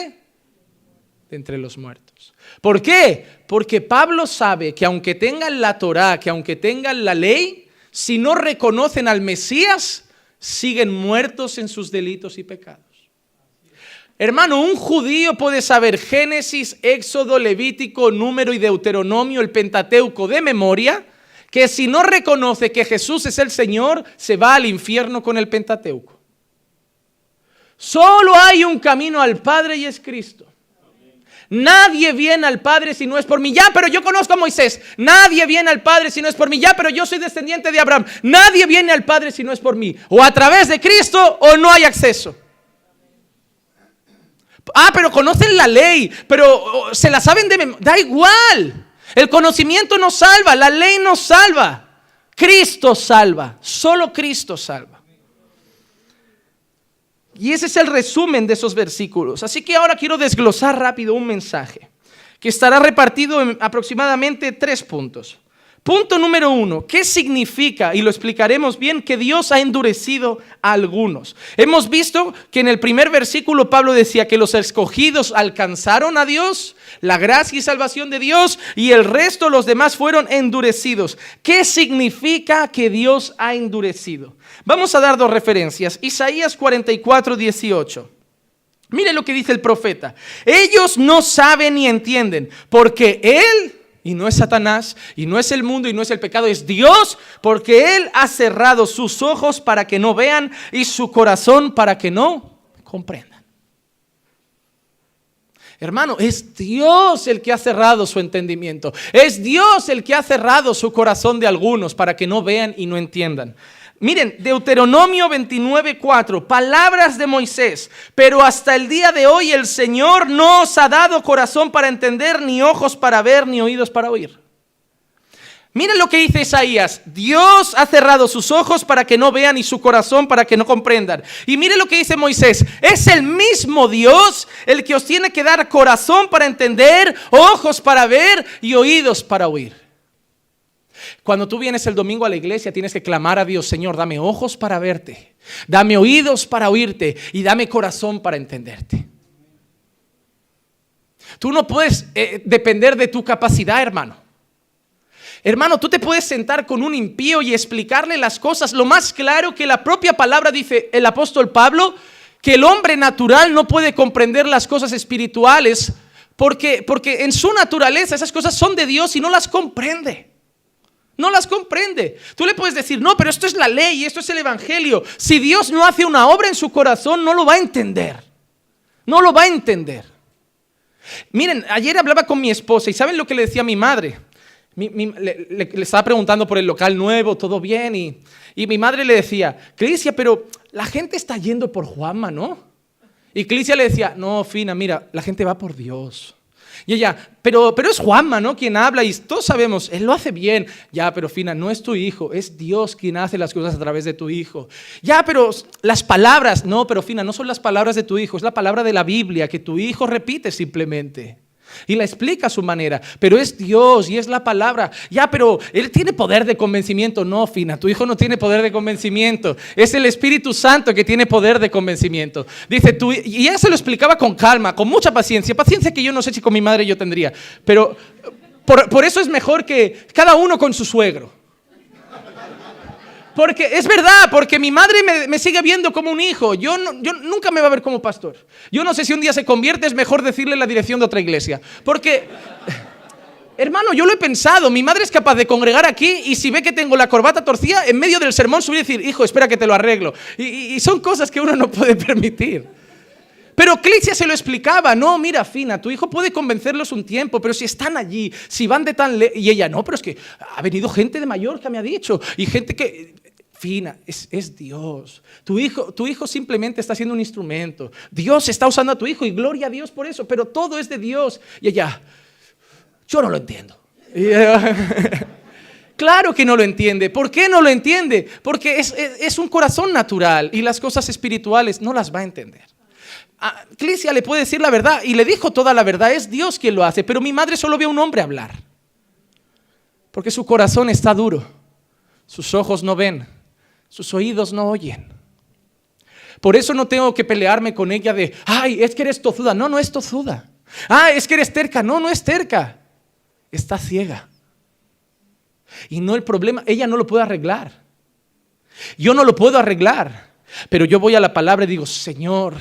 de entre los muertos. ¿Por qué? Porque Pablo sabe que aunque tengan la Torá, que aunque tengan la ley, si no reconocen al Mesías, siguen muertos en sus delitos y pecados. Hermano, un judío puede saber Génesis, Éxodo, Levítico, Número y Deuteronomio, el Pentateuco de memoria, que si no reconoce que Jesús es el Señor, se va al infierno con el Pentateuco. Solo hay un camino al Padre y es Cristo. Nadie viene al Padre si no es por mí. Ya, pero yo conozco a Moisés. Nadie viene al Padre si no es por mí. Ya, pero yo soy descendiente de Abraham. Nadie viene al Padre si no es por mí. O a través de Cristo o no hay acceso. Ah, pero conocen la ley, pero se la saben de memoria. Da igual. El conocimiento nos salva, la ley nos salva. Cristo salva, solo Cristo salva. Y ese es el resumen de esos versículos. Así que ahora quiero desglosar rápido un mensaje que estará repartido en aproximadamente tres puntos. Punto número uno, ¿qué significa? Y lo explicaremos bien, que Dios ha endurecido a algunos. Hemos visto que en el primer versículo Pablo decía que los escogidos alcanzaron a Dios, la gracia y salvación de Dios, y el resto, los demás, fueron endurecidos. ¿Qué significa que Dios ha endurecido? Vamos a dar dos referencias. Isaías 44, 18. Mire lo que dice el profeta. Ellos no saben ni entienden, porque Él y no es Satanás, y no es el mundo, y no es el pecado, es Dios, porque Él ha cerrado sus ojos para que no vean y su corazón para que no comprendan. Hermano, es Dios el que ha cerrado su entendimiento. Es Dios el que ha cerrado su corazón de algunos para que no vean y no entiendan. Miren, Deuteronomio 29:4, palabras de Moisés, pero hasta el día de hoy el Señor no os ha dado corazón para entender, ni ojos para ver, ni oídos para oír. Miren lo que dice Isaías, Dios ha cerrado sus ojos para que no vean y su corazón para que no comprendan. Y miren lo que dice Moisés, es el mismo Dios el que os tiene que dar corazón para entender, ojos para ver y oídos para oír. Cuando tú vienes el domingo a la iglesia, tienes que clamar a Dios, Señor, dame ojos para verte, dame oídos para oírte y dame corazón para entenderte. Tú no puedes eh, depender de tu capacidad, hermano. Hermano, tú te puedes sentar con un impío y explicarle las cosas lo más claro que la propia palabra dice el apóstol Pablo, que el hombre natural no puede comprender las cosas espirituales porque, porque en su naturaleza esas cosas son de Dios y no las comprende. No las comprende. Tú le puedes decir, no, pero esto es la ley, esto es el Evangelio. Si Dios no hace una obra en su corazón, no lo va a entender. No lo va a entender. Miren, ayer hablaba con mi esposa y ¿saben lo que le decía a mi madre? le, estaba preguntando por el local nuevo, todo bien, y, y mi madre le decía, Crisia, pero la gente está yendo por Juanma, ¿no? Y Crisia le decía, no, Fina, mira, la gente va por Dios. Y ella, pero, pero es Juanma, ¿no? Quien habla y todos sabemos, él lo hace bien. Ya, pero Fina, no es tu hijo, es Dios quien hace las cosas a través de tu hijo. Ya, pero las palabras, no, pero Fina, no son las palabras de tu hijo, es la palabra de la Biblia que tu hijo repite simplemente. Y la explica a su manera, pero es Dios y es la palabra. Ya, pero Él tiene poder de convencimiento. No, Fina, tu hijo no tiene poder de convencimiento. Es el Espíritu Santo que tiene poder de convencimiento. Dice tú, y ella se lo explicaba con calma, con mucha paciencia. Paciencia que yo no sé si con mi madre yo tendría. Pero por, por eso es mejor que cada uno con su suegro. Porque es verdad, porque mi madre me, sigue viendo como un hijo. Yo, yo, nunca me va a ver como pastor. Yo no sé si un día se convierte, es mejor decirle la dirección de otra iglesia. Porque, hermano, yo lo he pensado. Mi madre es capaz de congregar aquí y si ve que tengo la corbata torcida, en medio del sermón subir y decir, hijo, espera que te lo arreglo. Y, son cosas que uno no puede permitir. Pero Clicia se lo explicaba, no, mira, Fina, tu hijo puede convencerlos un tiempo, pero si están allí, si van de tan... y ella, no, pero es que ha venido gente de que me ha dicho, y gente que fina, es, Dios. Tu hijo, tu hijo simplemente está siendo un instrumento. Dios está usando a tu hijo y gloria a Dios por eso, pero todo es de Dios. Y ella, yo no lo entiendo. claro que no lo entiende. ¿Por qué no lo entiende? Porque es, un corazón natural y las cosas espirituales no las va a entender. A le puede decir la verdad y le dijo toda la verdad, es Dios quien lo hace, pero mi madre solo ve a un hombre hablar. Porque su corazón está duro, sus ojos no ven, sus oídos no oyen. Por eso no tengo que pelearme con ella de, ay, es que eres tozuda. No, no es tozuda. Ah, es que eres terca. No, no es terca. Está ciega. Y no el problema, ella no lo puede arreglar. Yo no lo puedo arreglar. Pero yo voy a la palabra y digo, Señor,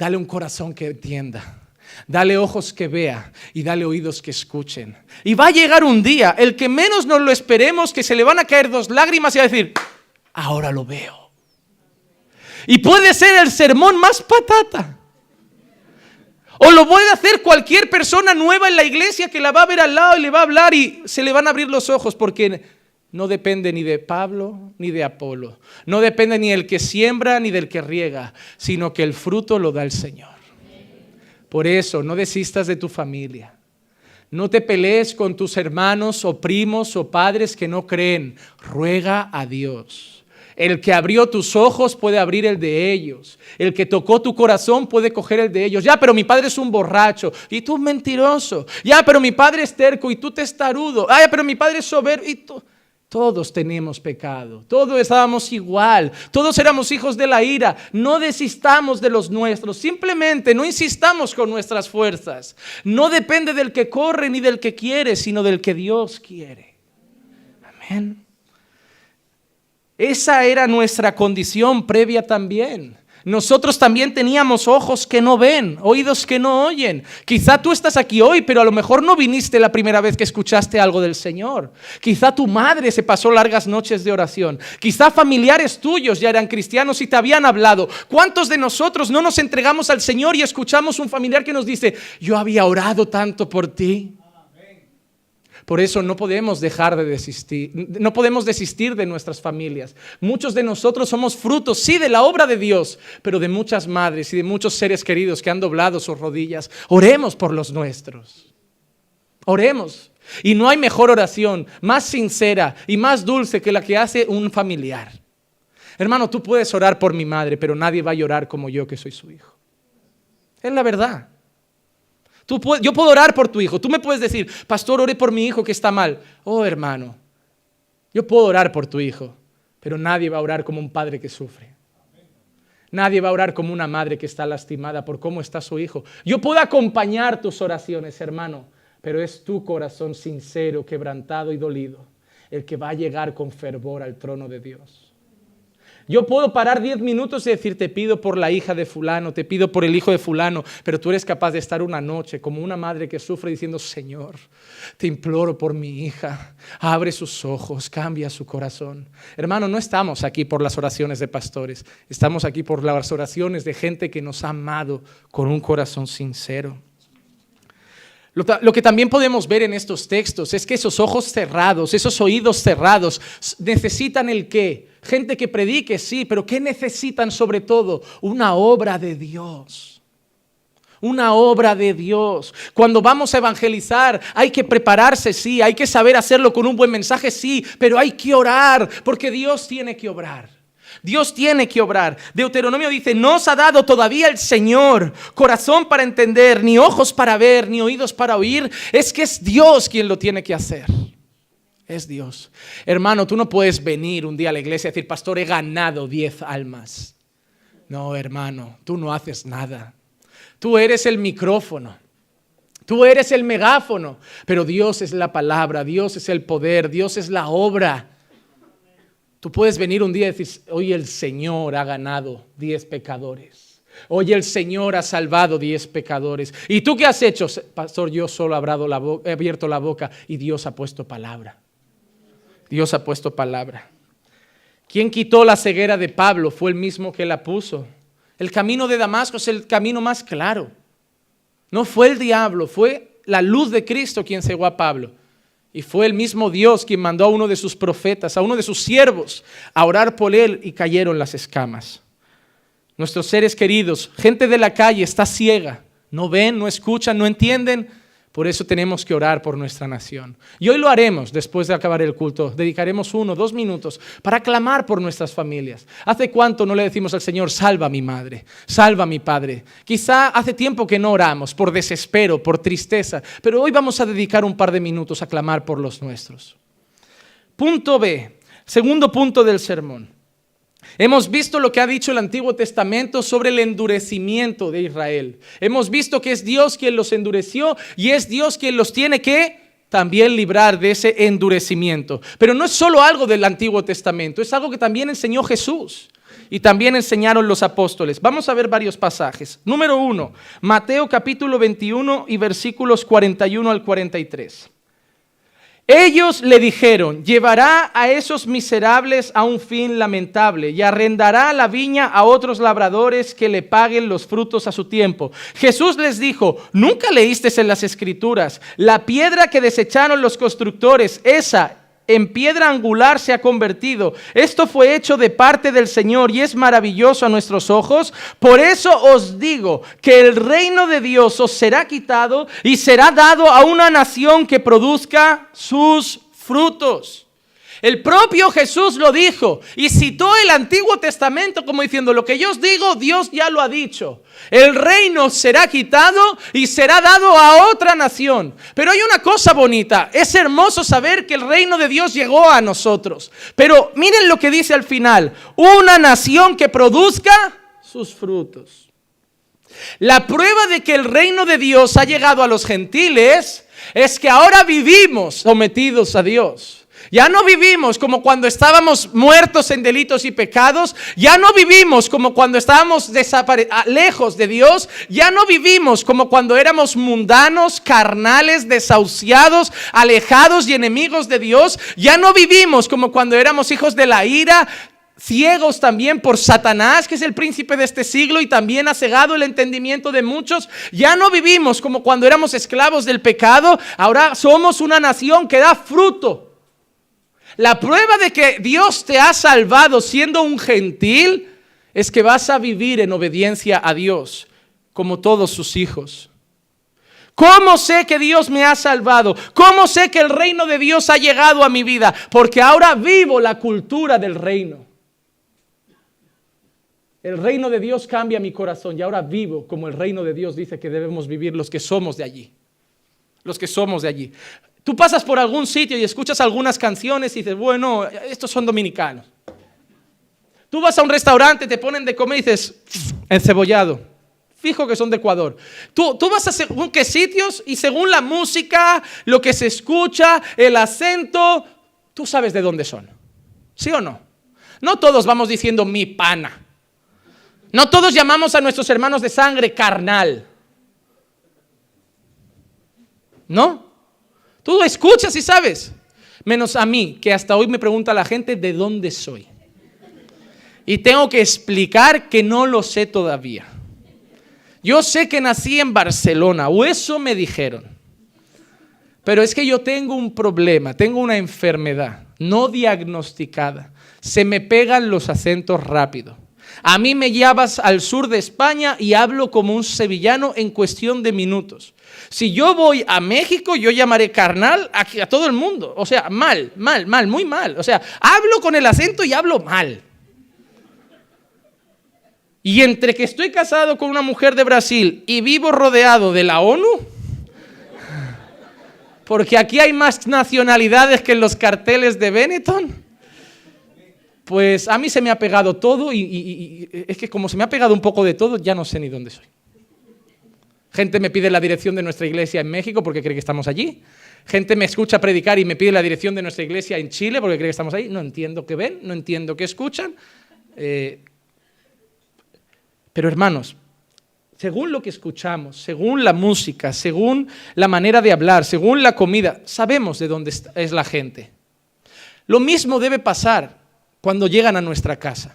dale un corazón que entienda. Dale ojos que vea y dale oídos que escuchen. Y va a llegar un día, el que menos nos lo esperemos, que se le van a caer dos lágrimas y va a decir, ahora lo veo. Y puede ser el sermón más patata. O lo puede hacer cualquier persona nueva en la iglesia que la va a ver al lado y le va a hablar y se le van a abrir los ojos porque no depende ni de Pablo ni de Apolo. No depende ni del que siembra ni del que riega, sino que el fruto lo da el Señor. Por eso no desistas de tu familia. No te pelees con tus hermanos o primos o padres que no creen. Ruega a Dios. El que abrió tus ojos puede abrir el de ellos. El que tocó tu corazón puede coger el de ellos. Ya, pero mi padre es un borracho y tú mentiroso. Ya, pero mi padre es terco y tú testarudo. Ay, pero mi padre es soberbio y tú... Todos tenemos pecado, todos estábamos igual, todos éramos hijos de la ira. No desistamos de los nuestros, simplemente no insistamos con nuestras fuerzas. No depende del que corre ni del que quiere, sino del que Dios quiere. Amén. Esa era nuestra condición previa también. Nosotros también teníamos ojos que no ven, oídos que no oyen. Quizá tú estás aquí hoy, pero a lo mejor no viniste la primera vez que escuchaste algo del Señor. Quizá tu madre se pasó largas noches de oración. Quizá familiares tuyos ya eran cristianos y te habían hablado. ¿Cuántos de nosotros no nos entregamos al Señor y escuchamos un familiar que nos dice, yo había orado tanto por ti? Por eso no podemos dejar de desistir, no podemos desistir de nuestras familias. Muchos de nosotros somos frutos, sí, de la obra de Dios, pero de muchas madres y de muchos seres queridos que han doblado sus rodillas. Oremos por los nuestros. Oremos. Y no hay mejor oración, más sincera y más dulce que la que hace un familiar. Hermano, tú puedes orar por mi madre, pero nadie va a llorar como yo que soy su hijo. Es la verdad yo puedo orar por tu hijo. Tú me puedes decir, pastor, oré por mi hijo que está mal. Oh, hermano, yo puedo orar por tu hijo, pero nadie va a orar como un padre que sufre. Nadie va a orar como una madre que está lastimada por cómo está su hijo. Yo puedo acompañar tus oraciones, hermano, pero es tu corazón sincero, quebrantado y dolido el que va a llegar con fervor al trono de Dios. Yo puedo parar diez minutos y decir, te pido por la hija de fulano, te pido por el hijo de fulano, pero tú eres capaz de estar una noche como una madre que sufre diciendo, Señor, te imploro por mi hija, abre sus ojos, cambia su corazón. Hermano, no estamos aquí por las oraciones de pastores, estamos aquí por las oraciones de gente que nos ha amado con un corazón sincero. Lo, que también podemos ver en estos textos es que esos ojos cerrados, esos oídos cerrados, necesitan el qué? Gente que predique, sí, pero ¿qué necesitan sobre todo? Una obra de Dios. Una obra de Dios. Cuando vamos a evangelizar hay que prepararse, sí, hay que saber hacerlo con un buen mensaje, sí, pero hay que orar porque Dios tiene que obrar. Dios tiene que obrar. Deuteronomio dice, no os ha dado todavía el Señor corazón para entender, ni ojos para ver, ni oídos para oír. Es que es Dios quien lo tiene que hacer. Es Dios. Hermano, tú no puedes venir un día a la iglesia y decir, pastor, he ganado diez almas. No, hermano, tú no haces nada. Tú eres el micrófono. Tú eres el megáfono. Pero Dios es la palabra, Dios es el poder, Dios es la obra. Tú puedes venir un día y decir, hoy el Señor ha ganado diez pecadores. Hoy el Señor ha salvado diez pecadores. ¿Y tú qué has hecho? Pastor, yo solo he abierto la boca y Dios ha puesto palabra. Dios ha puesto palabra. ¿Quién quitó la ceguera de Pablo? Fue el mismo que la puso. El camino de Damasco es el camino más claro. No fue el diablo, fue la luz de Cristo quien cegó a Pablo. Y fue el mismo Dios quien mandó a uno de sus profetas, a uno de sus siervos, a orar por él y cayeron las escamas. Nuestros seres queridos, gente de la calle, está ciega. No ven, no escuchan, no entienden. Por eso tenemos que orar por nuestra nación. Y hoy lo haremos después de acabar el culto. Dedicaremos uno, dos minutos para clamar por nuestras familias. ¿Hace cuánto no le decimos al Señor, salva a mi madre, salva a mi padre? Quizá hace tiempo que no oramos por desespero, por tristeza, pero hoy vamos a dedicar un par de minutos a clamar por los nuestros. Punto B, segundo punto del sermón. Hemos visto lo que ha dicho el Antiguo Testamento sobre el endurecimiento de Israel. Hemos visto que es Dios quien los endureció y es Dios quien los tiene que también librar de ese endurecimiento. Pero no es solo algo del Antiguo Testamento, es algo que también enseñó Jesús y también enseñaron los apóstoles. Vamos a ver varios pasajes. Número uno, Mateo capítulo 21 y versículos 41 al 43. Ellos le dijeron, llevará a esos miserables a un fin lamentable y arrendará la viña a otros labradores que le paguen los frutos a su tiempo. Jesús les dijo, nunca leíste en las escrituras, la piedra que desecharon los constructores, esa en piedra angular se ha convertido. Esto fue hecho de parte del Señor y es maravilloso a nuestros ojos. Por eso os digo que el reino de Dios os será quitado y será dado a una nación que produzca sus frutos. El propio Jesús lo dijo y citó el Antiguo Testamento como diciendo, lo que yo os digo, Dios ya lo ha dicho. El reino será quitado y será dado a otra nación. Pero hay una cosa bonita, es hermoso saber que el reino de Dios llegó a nosotros. Pero miren lo que dice al final, una nación que produzca sus frutos. La prueba de que el reino de Dios ha llegado a los gentiles es que ahora vivimos sometidos a Dios. Ya no vivimos como cuando estábamos muertos en delitos y pecados. Ya no vivimos como cuando estábamos lejos de Dios. Ya no vivimos como cuando éramos mundanos, carnales, desahuciados, alejados y enemigos de Dios. Ya no vivimos como cuando éramos hijos de la ira, ciegos también por Satanás, que es el príncipe de este siglo y también ha cegado el entendimiento de muchos. Ya no vivimos como cuando éramos esclavos del pecado, ahora somos una nación que da fruto. La prueba de que Dios te ha salvado siendo un gentil es que vas a vivir en obediencia a Dios, como todos sus hijos. ¿Cómo sé que Dios me ha salvado? ¿Cómo sé que el reino de Dios ha llegado a mi vida? Porque ahora vivo la cultura del reino. El reino de Dios cambia mi corazón y ahora vivo como el reino de Dios dice que debemos vivir los que somos de allí. Los que somos de allí. Tú pasas por algún sitio y escuchas algunas canciones y dices, bueno, estos son dominicanos. Tú vas a un restaurante, te ponen de comer y dices, encebollado. Fijo que son de Ecuador. Tú, tú vas a según qué sitios y según la música, lo que se escucha, el acento, tú sabes de dónde son. ¿Sí o no? No todos vamos diciendo mi pana. No todos llamamos a nuestros hermanos de sangre carnal. ¿No? Tú escuchas y sabes. Menos a mí, que hasta hoy me pregunta la gente de dónde soy. Y tengo que explicar que no lo sé todavía. Yo sé que nací en Barcelona, o eso me dijeron. Pero es que yo tengo un problema, tengo una enfermedad no diagnosticada. Se me pegan los acentos rápido. A mí me llevas al sur de España y hablo como un sevillano en cuestión de minutos. Si yo voy a México, yo llamaré carnal a, todo el mundo. O sea, mal, mal, mal, muy mal. O sea, hablo con el acento y hablo mal. Y entre que estoy casado con una mujer de Brasil y vivo rodeado de la ONU, porque aquí hay más nacionalidades que en los carteles de Benetton, pues a mí se me ha pegado todo y, es que como se me ha pegado un poco de todo, ya no sé ni dónde soy. Gente me pide la dirección de nuestra iglesia en México porque cree que estamos allí. Gente me escucha predicar y me pide la dirección de nuestra iglesia en Chile porque cree que estamos ahí. No entiendo qué ven, no entiendo qué escuchan. Eh, pero hermanos, según lo que escuchamos, según la música, según la manera de hablar, según la comida, sabemos de dónde es la gente. Lo mismo debe pasar cuando llegan a nuestra casa.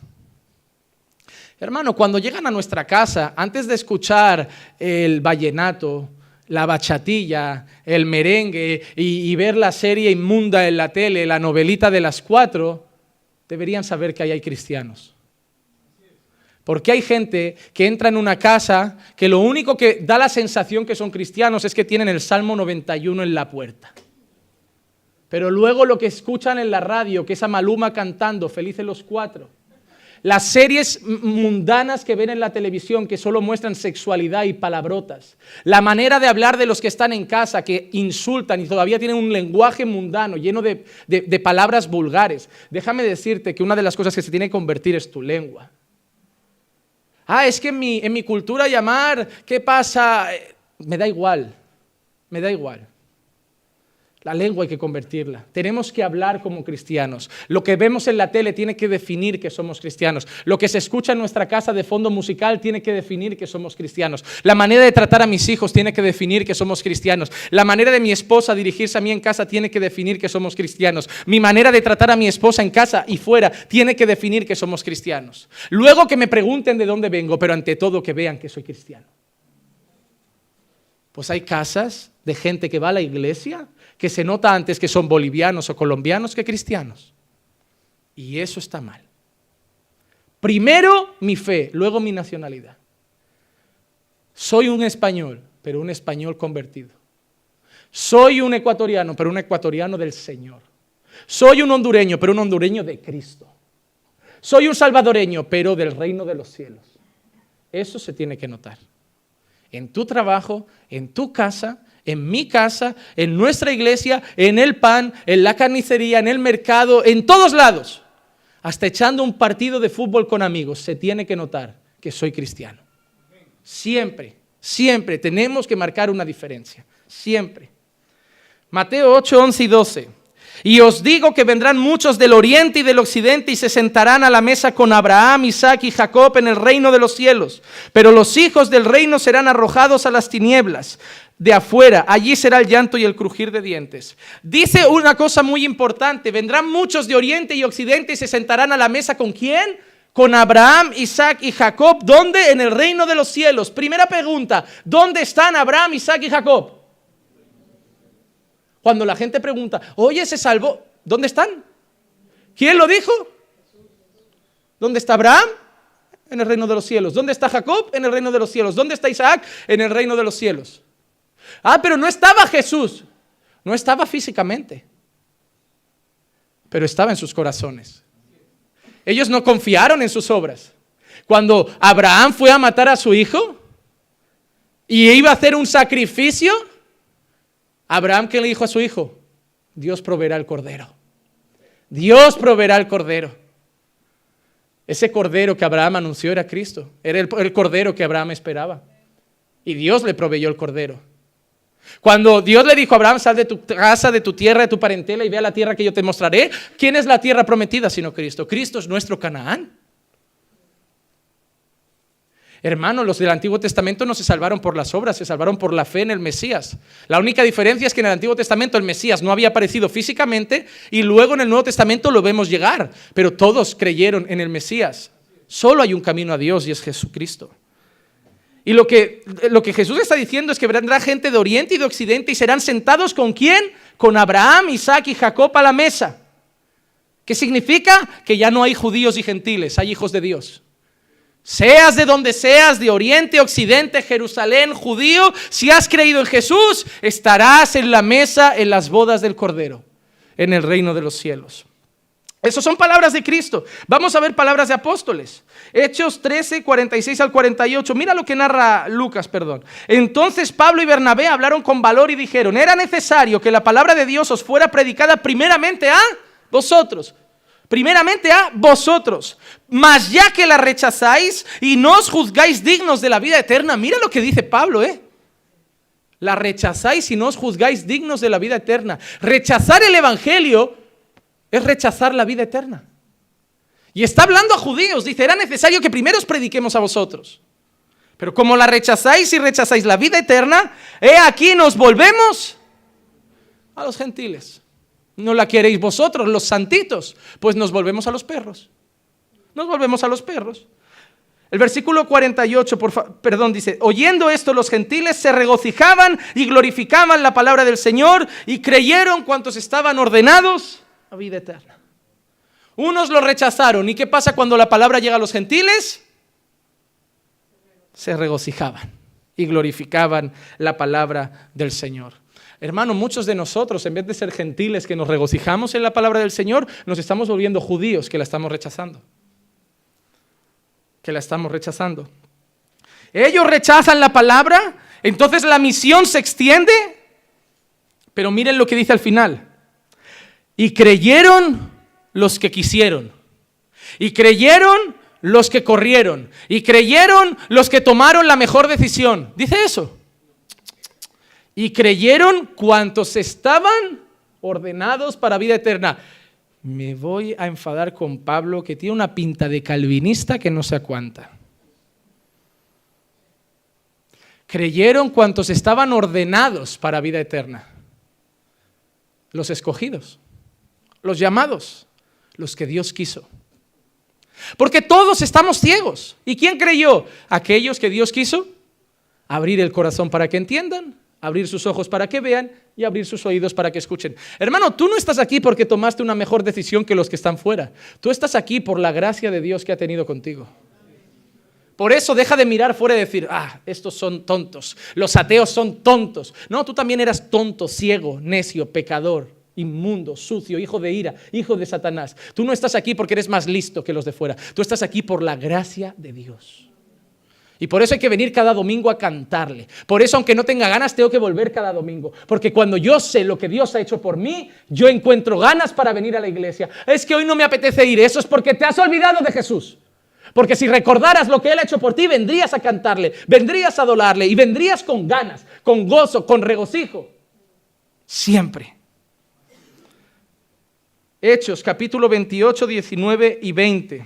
Hermano, cuando llegan a nuestra casa, antes de escuchar el vallenato, la bachatilla, el merengue y, ver la serie inmunda en la tele, la novelita de las cuatro, deberían saber que ahí hay cristianos. Porque hay gente que entra en una casa que lo único que da la sensación que son cristianos es que tienen el Salmo 91 en la puerta. Pero luego lo que escuchan en la radio, que es Maluma cantando, felices los cuatro. Las series mundanas que ven en la televisión que solo muestran sexualidad y palabrotas. La manera de hablar de los que están en casa, que insultan y todavía tienen un lenguaje mundano lleno de, palabras vulgares. Déjame decirte que una de las cosas que se tiene que convertir es tu lengua. Ah, es que en mi, en mi cultura llamar, ¿qué pasa? Eh, me da igual, me da igual. La lengua hay que convertirla. Tenemos que hablar como cristianos. Lo que vemos en la tele tiene que definir que somos cristianos. Lo que se escucha en nuestra casa de fondo musical tiene que definir que somos cristianos. La manera de tratar a mis hijos tiene que definir que somos cristianos. La manera de mi esposa dirigirse a mí en casa tiene que definir que somos cristianos. Mi manera de tratar a mi esposa en casa y fuera tiene que definir que somos cristianos. Luego que me pregunten de dónde vengo, pero ante todo que vean que soy cristiano. Pues hay casas de gente que va a la iglesia que se nota antes que son bolivianos o colombianos que cristianos. Y eso está mal. Primero mi fe, luego mi nacionalidad. Soy un español, pero un español convertido. Soy un ecuatoriano, pero un ecuatoriano del Señor. Soy un hondureño, pero un hondureño de Cristo. Soy un salvadoreño, pero del reino de los cielos. Eso se tiene que notar. En tu trabajo, en tu casa, en mi casa, en nuestra iglesia, en el pan, en la carnicería, en el mercado, en todos lados. Hasta echando un partido de fútbol con amigos, se tiene que notar que soy cristiano. Siempre, siempre tenemos que marcar una diferencia. Siempre. Mateo 8, 11 y 12. Y os digo que vendrán muchos del oriente y del occidente y se sentarán a la mesa con Abraham, Isaac y Jacob en el reino de los cielos. Pero los hijos del reino serán arrojados a las tinieblas de afuera. Allí será el llanto y el crujir de dientes. Dice una cosa muy importante. Vendrán muchos de oriente y occidente y se sentarán a la mesa con quién? Con Abraham, Isaac y Jacob. ¿Dónde? En el reino de los cielos. Primera pregunta. ¿Dónde están Abraham, Isaac y Jacob? Cuando la gente pregunta, oye, se salvó, ¿dónde están? ¿Quién lo dijo? ¿Dónde está Abraham? En el reino de los cielos. ¿Dónde está Jacob? En el reino de los cielos. ¿Dónde está Isaac? En el reino de los cielos. Ah, pero no estaba Jesús. No estaba físicamente. Pero estaba en sus corazones. Ellos no confiaron en sus obras. Cuando Abraham fue a matar a su hijo y iba a hacer un sacrificio, Abraham, ¿qué le dijo a su hijo? Dios proveerá el cordero. Dios proveerá el cordero. Ese cordero que Abraham anunció era Cristo. Era el, el, cordero que Abraham esperaba. Y Dios le proveyó el cordero. Cuando Dios le dijo a Abraham, sal de tu casa, de tu tierra, de tu parentela y ve a la tierra que yo te mostraré. ¿Quién es la tierra prometida sino Cristo? Cristo es nuestro Canaán. Hermanos, los del Antiguo Testamento no se salvaron por las obras, se salvaron por la fe en el Mesías. La única diferencia es que en el Antiguo Testamento el Mesías no había aparecido físicamente y luego en el Nuevo Testamento lo vemos llegar, pero todos creyeron en el Mesías. Solo hay un camino a Dios y es Jesucristo. Y lo que, lo que Jesús está diciendo es que vendrá gente de Oriente y de Occidente y serán sentados con quién? Con Abraham, Isaac y Jacob a la mesa. ¿Qué significa? Que ya no hay judíos y gentiles, hay hijos de Dios. Seas de donde seas, de Oriente, Occidente, Jerusalén, judío, si has creído en Jesús, estarás en la mesa en las bodas del Cordero, en el reino de los cielos. Esas son palabras de Cristo. Vamos a ver palabras de apóstoles. Hechos 13, 46 al 48. Mira lo que narra Lucas, perdón. Entonces Pablo y Bernabé hablaron con valor y dijeron, era necesario que la palabra de Dios os fuera predicada primeramente a vosotros Primeramente a vosotros. Mas ya que la rechazáis y no os juzgáis dignos de la vida eterna, mira lo que dice Pablo, ¿eh? La rechazáis y no os juzgáis dignos de la vida eterna. Rechazar el Evangelio es rechazar la vida eterna. Y está hablando a judíos, dice, era necesario que primero os prediquemos a vosotros. Pero como la rechazáis y rechazáis la vida eterna, he aquí nos volvemos a los gentiles. ¿No la queréis vosotros, los santitos? Pues nos volvemos a los perros. Nos volvemos a los perros. El versículo 48, por perdón, dice, oyendo esto los gentiles se regocijaban y glorificaban la palabra del Señor y creyeron cuantos estaban ordenados vida eterna. Unos lo rechazaron. ¿Y qué pasa cuando la palabra llega a los gentiles? Se regocijaban y glorificaban la palabra del Señor. Hermano, muchos de nosotros, en vez de ser gentiles que nos regocijamos en la palabra del Señor, nos estamos volviendo judíos que la estamos rechazando. Que la estamos rechazando. Ellos rechazan la palabra, entonces la misión se extiende, pero miren lo que dice al final. Y creyeron los que quisieron. Y creyeron los que corrieron. Y creyeron los que tomaron la mejor decisión. Dice eso. Y creyeron cuantos estaban ordenados para vida eterna. Me voy a enfadar con Pablo, que tiene una pinta de calvinista que no se cuánta. Creyeron cuantos estaban ordenados para vida eterna. Los escogidos, los llamados, los que Dios quiso. Porque todos estamos ciegos. ¿Y quién creyó? Aquellos que Dios quiso abrir el corazón para que entiendan abrir sus ojos para que vean y abrir sus oídos para que escuchen. Hermano, tú no estás aquí porque tomaste una mejor decisión que los que están fuera. Tú estás aquí por la gracia de Dios que ha tenido contigo. Por eso deja de mirar fuera y decir, ah, estos son tontos, los ateos son tontos. No, tú también eras tonto, ciego, necio, pecador, inmundo, sucio, hijo de ira, hijo de Satanás. Tú no estás aquí porque eres más listo que los de fuera. Tú estás aquí por la gracia de Dios. Y por eso hay que venir cada domingo a cantarle. Por eso, aunque no tenga ganas, tengo que volver cada domingo. Porque cuando yo sé lo que Dios ha hecho por mí, yo encuentro ganas para venir a la iglesia. Es que hoy no me apetece ir. Eso es porque te has olvidado de Jesús. Porque si recordaras lo que Él ha hecho por ti, vendrías a cantarle, vendrías a adorarle y vendrías con ganas, con gozo, con regocijo. Siempre. Hechos capítulo 28, 19 y 20.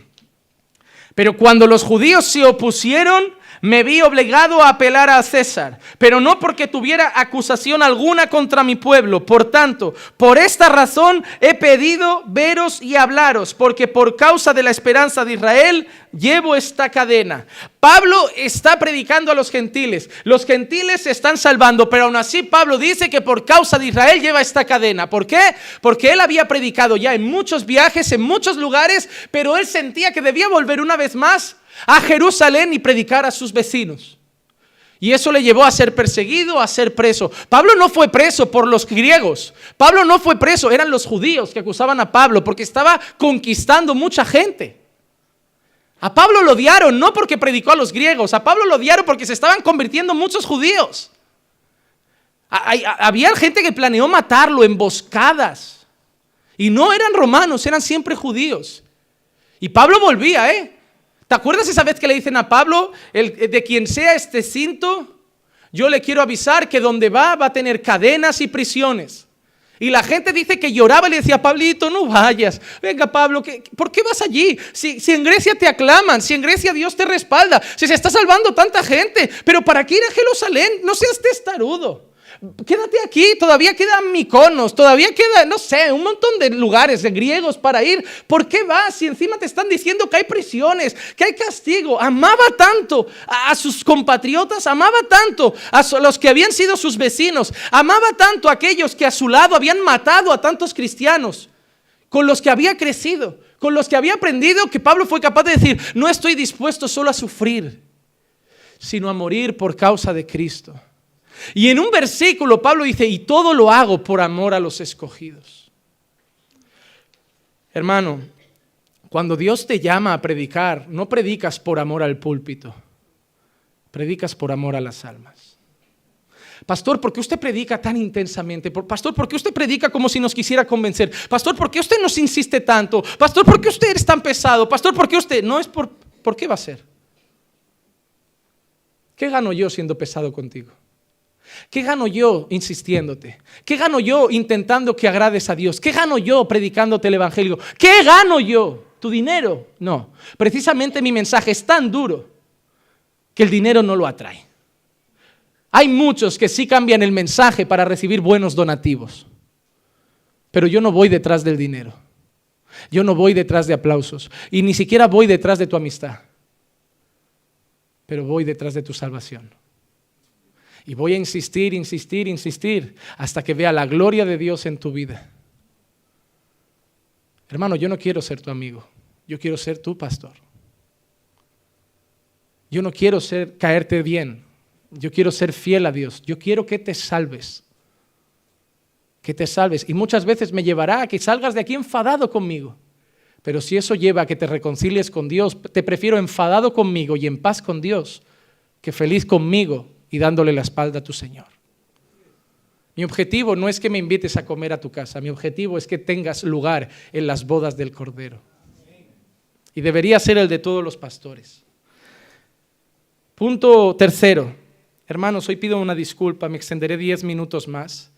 Pero cuando los judíos se opusieron, me vi obligado a apelar a César, pero no porque tuviera acusación alguna contra mi pueblo. Por tanto, por esta razón he pedido veros y hablaros, porque por causa de la esperanza de Israel llevo esta cadena. Pablo está predicando a los gentiles. Los gentiles se están salvando, pero aún así Pablo dice que por causa de Israel lleva esta cadena. ¿Por qué? Porque él había predicado ya en muchos viajes, en muchos lugares, pero él sentía que debía volver una vez más a Jerusalén y predicar a sus vecinos. Y eso le llevó a ser perseguido, a ser preso. Pablo no fue preso por los griegos. Pablo no fue preso, eran los judíos que acusaban a Pablo porque estaba conquistando mucha gente. A Pablo lo odiaron no porque predicó a los griegos, a Pablo lo odiaron porque se estaban convirtiendo muchos judíos. Había gente que planeó matarlo, emboscadas. Y no eran romanos, eran siempre judíos. Y Pablo volvía, ¿eh? ¿Te acuerdas esa vez que le dicen a Pablo, el, de quien sea este cinto, yo le quiero avisar que donde va va a tener cadenas y prisiones? Y la gente dice que lloraba y le decía, Pablito, no vayas. Venga, Pablo, ¿por qué vas allí? Si, si, en Grecia te aclaman, si en Grecia Dios te respalda, si se está salvando tanta gente, pero ¿para qué ir a Jerusalén? No seas testarudo. Quédate aquí, todavía quedan miconos, todavía queda, no sé, un montón de lugares de griegos para ir. ¿Por qué vas si encima te están diciendo que hay prisiones, que hay castigo? Amaba tanto a, sus compatriotas, amaba tanto a los que habían sido sus vecinos, amaba tanto a aquellos que a su lado habían matado a tantos cristianos, con los que había crecido, con los que había aprendido, que Pablo fue capaz de decir, no estoy dispuesto solo a sufrir, sino a morir por causa de Cristo. Y en un versículo Pablo dice, y todo lo hago por amor a los escogidos. Hermano, cuando Dios te llama a predicar, no predicas por amor al púlpito, predicas por amor a las almas. Pastor, ¿por qué usted predica tan intensamente? Pastor, ¿por qué usted predica como si nos quisiera convencer? Pastor, ¿por qué usted nos insiste tanto? Pastor, ¿por qué usted es tan pesado? Pastor, ¿por qué usted? No es por... ¿Por qué va a ser? ¿Qué gano yo siendo pesado contigo? ¿Qué gano yo insistiéndote? ¿Qué gano yo intentando que agrades a Dios? ¿Qué gano yo predicándote el Evangelio? ¿Qué gano yo? ¿Tu dinero? No. Precisamente mi mensaje es tan duro que el dinero no lo atrae. Hay muchos que sí cambian el mensaje para recibir buenos donativos. Pero yo no voy detrás del dinero. Yo no voy detrás de aplausos. Y ni siquiera voy detrás de tu amistad. Pero voy detrás de tu salvación. Y voy a insistir, insistir, insistir hasta que vea la gloria de Dios en tu vida. Hermano, yo no quiero ser tu amigo, yo quiero ser tu pastor. Yo no quiero ser caerte bien, yo quiero ser fiel a Dios, yo quiero que te salves. Que te salves. Y muchas veces me llevará a que salgas de aquí enfadado conmigo. Pero si eso lleva a que te reconcilies con Dios, te prefiero enfadado conmigo y en paz con Dios que feliz conmigo y dándole la espalda a tu Señor. Mi objetivo no es que me invites a comer a tu casa, mi objetivo es que tengas lugar en las bodas del Cordero. Y debería ser el de todos los pastores. Punto tercero. Hermanos, hoy pido una disculpa, me extenderé diez minutos más.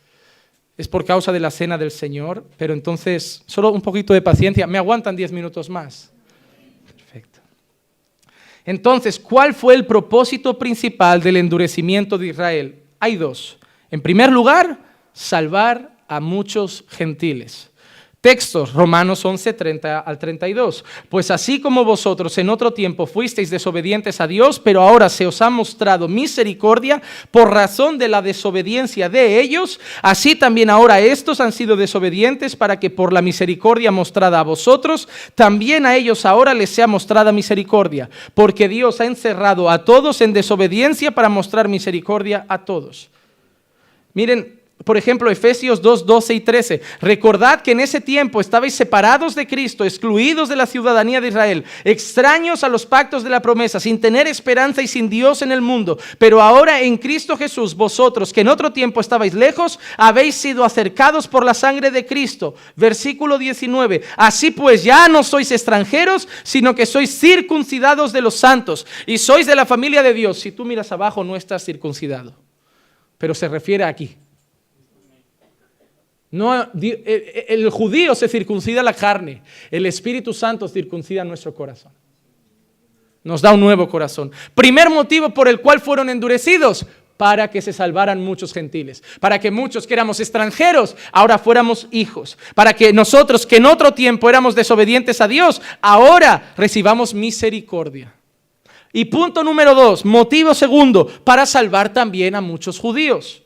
Es por causa de la cena del Señor, pero entonces solo un poquito de paciencia. ¿Me aguantan diez minutos más? Entonces, ¿cuál fue el propósito principal del endurecimiento de Israel? Hay dos. En primer lugar, salvar a muchos gentiles. Textos, Romanos 11, 30 al 32. Pues así como vosotros en otro tiempo fuisteis desobedientes a Dios, pero ahora se os ha mostrado misericordia por razón de la desobediencia de ellos, así también ahora estos han sido desobedientes para que por la misericordia mostrada a vosotros, también a ellos ahora les sea mostrada misericordia, porque Dios ha encerrado a todos en desobediencia para mostrar misericordia a todos. Miren, por ejemplo, Efesios 2, 12 y 13. Recordad que en ese tiempo estabais separados de Cristo, excluidos de la ciudadanía de Israel, extraños a los pactos de la promesa, sin tener esperanza y sin Dios en el mundo. Pero ahora en Cristo Jesús, vosotros que en otro tiempo estabais lejos, habéis sido acercados por la sangre de Cristo. Versículo 19. Así pues, ya no sois extranjeros, sino que sois circuncidados de los santos y sois de la familia de Dios. Si tú miras abajo, no estás circuncidado. Pero se refiere aquí. No, el, judío se circuncida la carne, el Espíritu Santo circuncida nuestro corazón. Nos da un nuevo corazón. Primer motivo por el cual fueron endurecidos, para que se salvaran muchos gentiles, para que muchos que éramos extranjeros ahora fuéramos hijos, para que nosotros que en otro tiempo éramos desobedientes a Dios, ahora recibamos misericordia. Y punto número dos, motivo segundo, para salvar también a muchos judíos.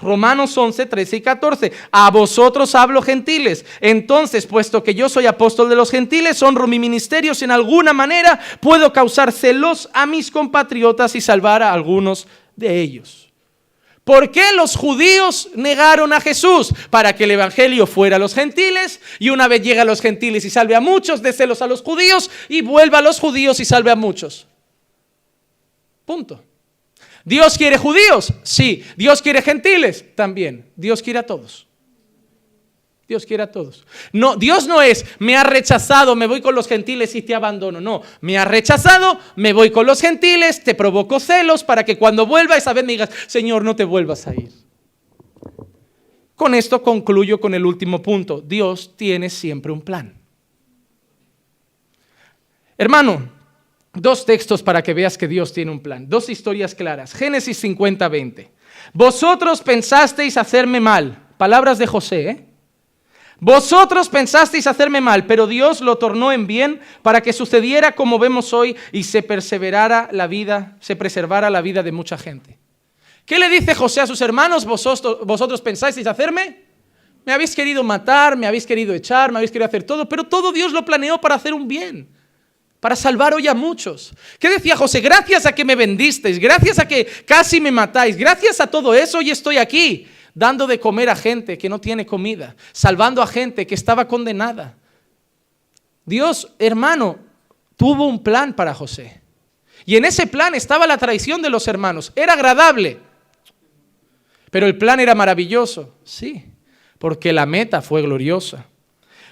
Romanos 11, 13 y 14. A vosotros hablo gentiles. Entonces, puesto que yo soy apóstol de los gentiles, honro mi ministerio si en alguna manera puedo causar celos a mis compatriotas y salvar a algunos de ellos. ¿Por qué los judíos negaron a Jesús? Para que el Evangelio fuera a los gentiles y una vez llega a los gentiles y salve a muchos, de celos a los judíos y vuelva a los judíos y salve a muchos. Punto. ¿Dios quiere judíos? Sí. ¿Dios quiere gentiles? También. Dios quiere a todos. Dios quiere a todos. No, Dios no es, me ha rechazado, me voy con los gentiles y te abandono. No, me ha rechazado, me voy con los gentiles, te provoco celos para que cuando vuelva esa vez me digas, Señor, no te vuelvas a ir. Con esto concluyo con el último punto. Dios tiene siempre un plan. Hermano, Dos textos para que veas que Dios tiene un plan. Dos historias claras. Génesis 50, 20. Vosotros pensasteis hacerme mal. Palabras de José. ¿eh? Vosotros pensasteis hacerme mal, pero Dios lo tornó en bien para que sucediera como vemos hoy y se perseverara la vida, se preservara la vida de mucha gente. ¿Qué le dice José a sus hermanos? Vosotros, vosotros pensasteis hacerme. Me habéis querido matar, me habéis querido echar, me habéis querido hacer todo, pero todo Dios lo planeó para hacer un bien para salvar hoy a muchos. ¿Qué decía José? Gracias a que me vendisteis, gracias a que casi me matáis, gracias a todo eso hoy estoy aquí, dando de comer a gente que no tiene comida, salvando a gente que estaba condenada. Dios, hermano, tuvo un plan para José. Y en ese plan estaba la traición de los hermanos. Era agradable. Pero el plan era maravilloso, sí, porque la meta fue gloriosa.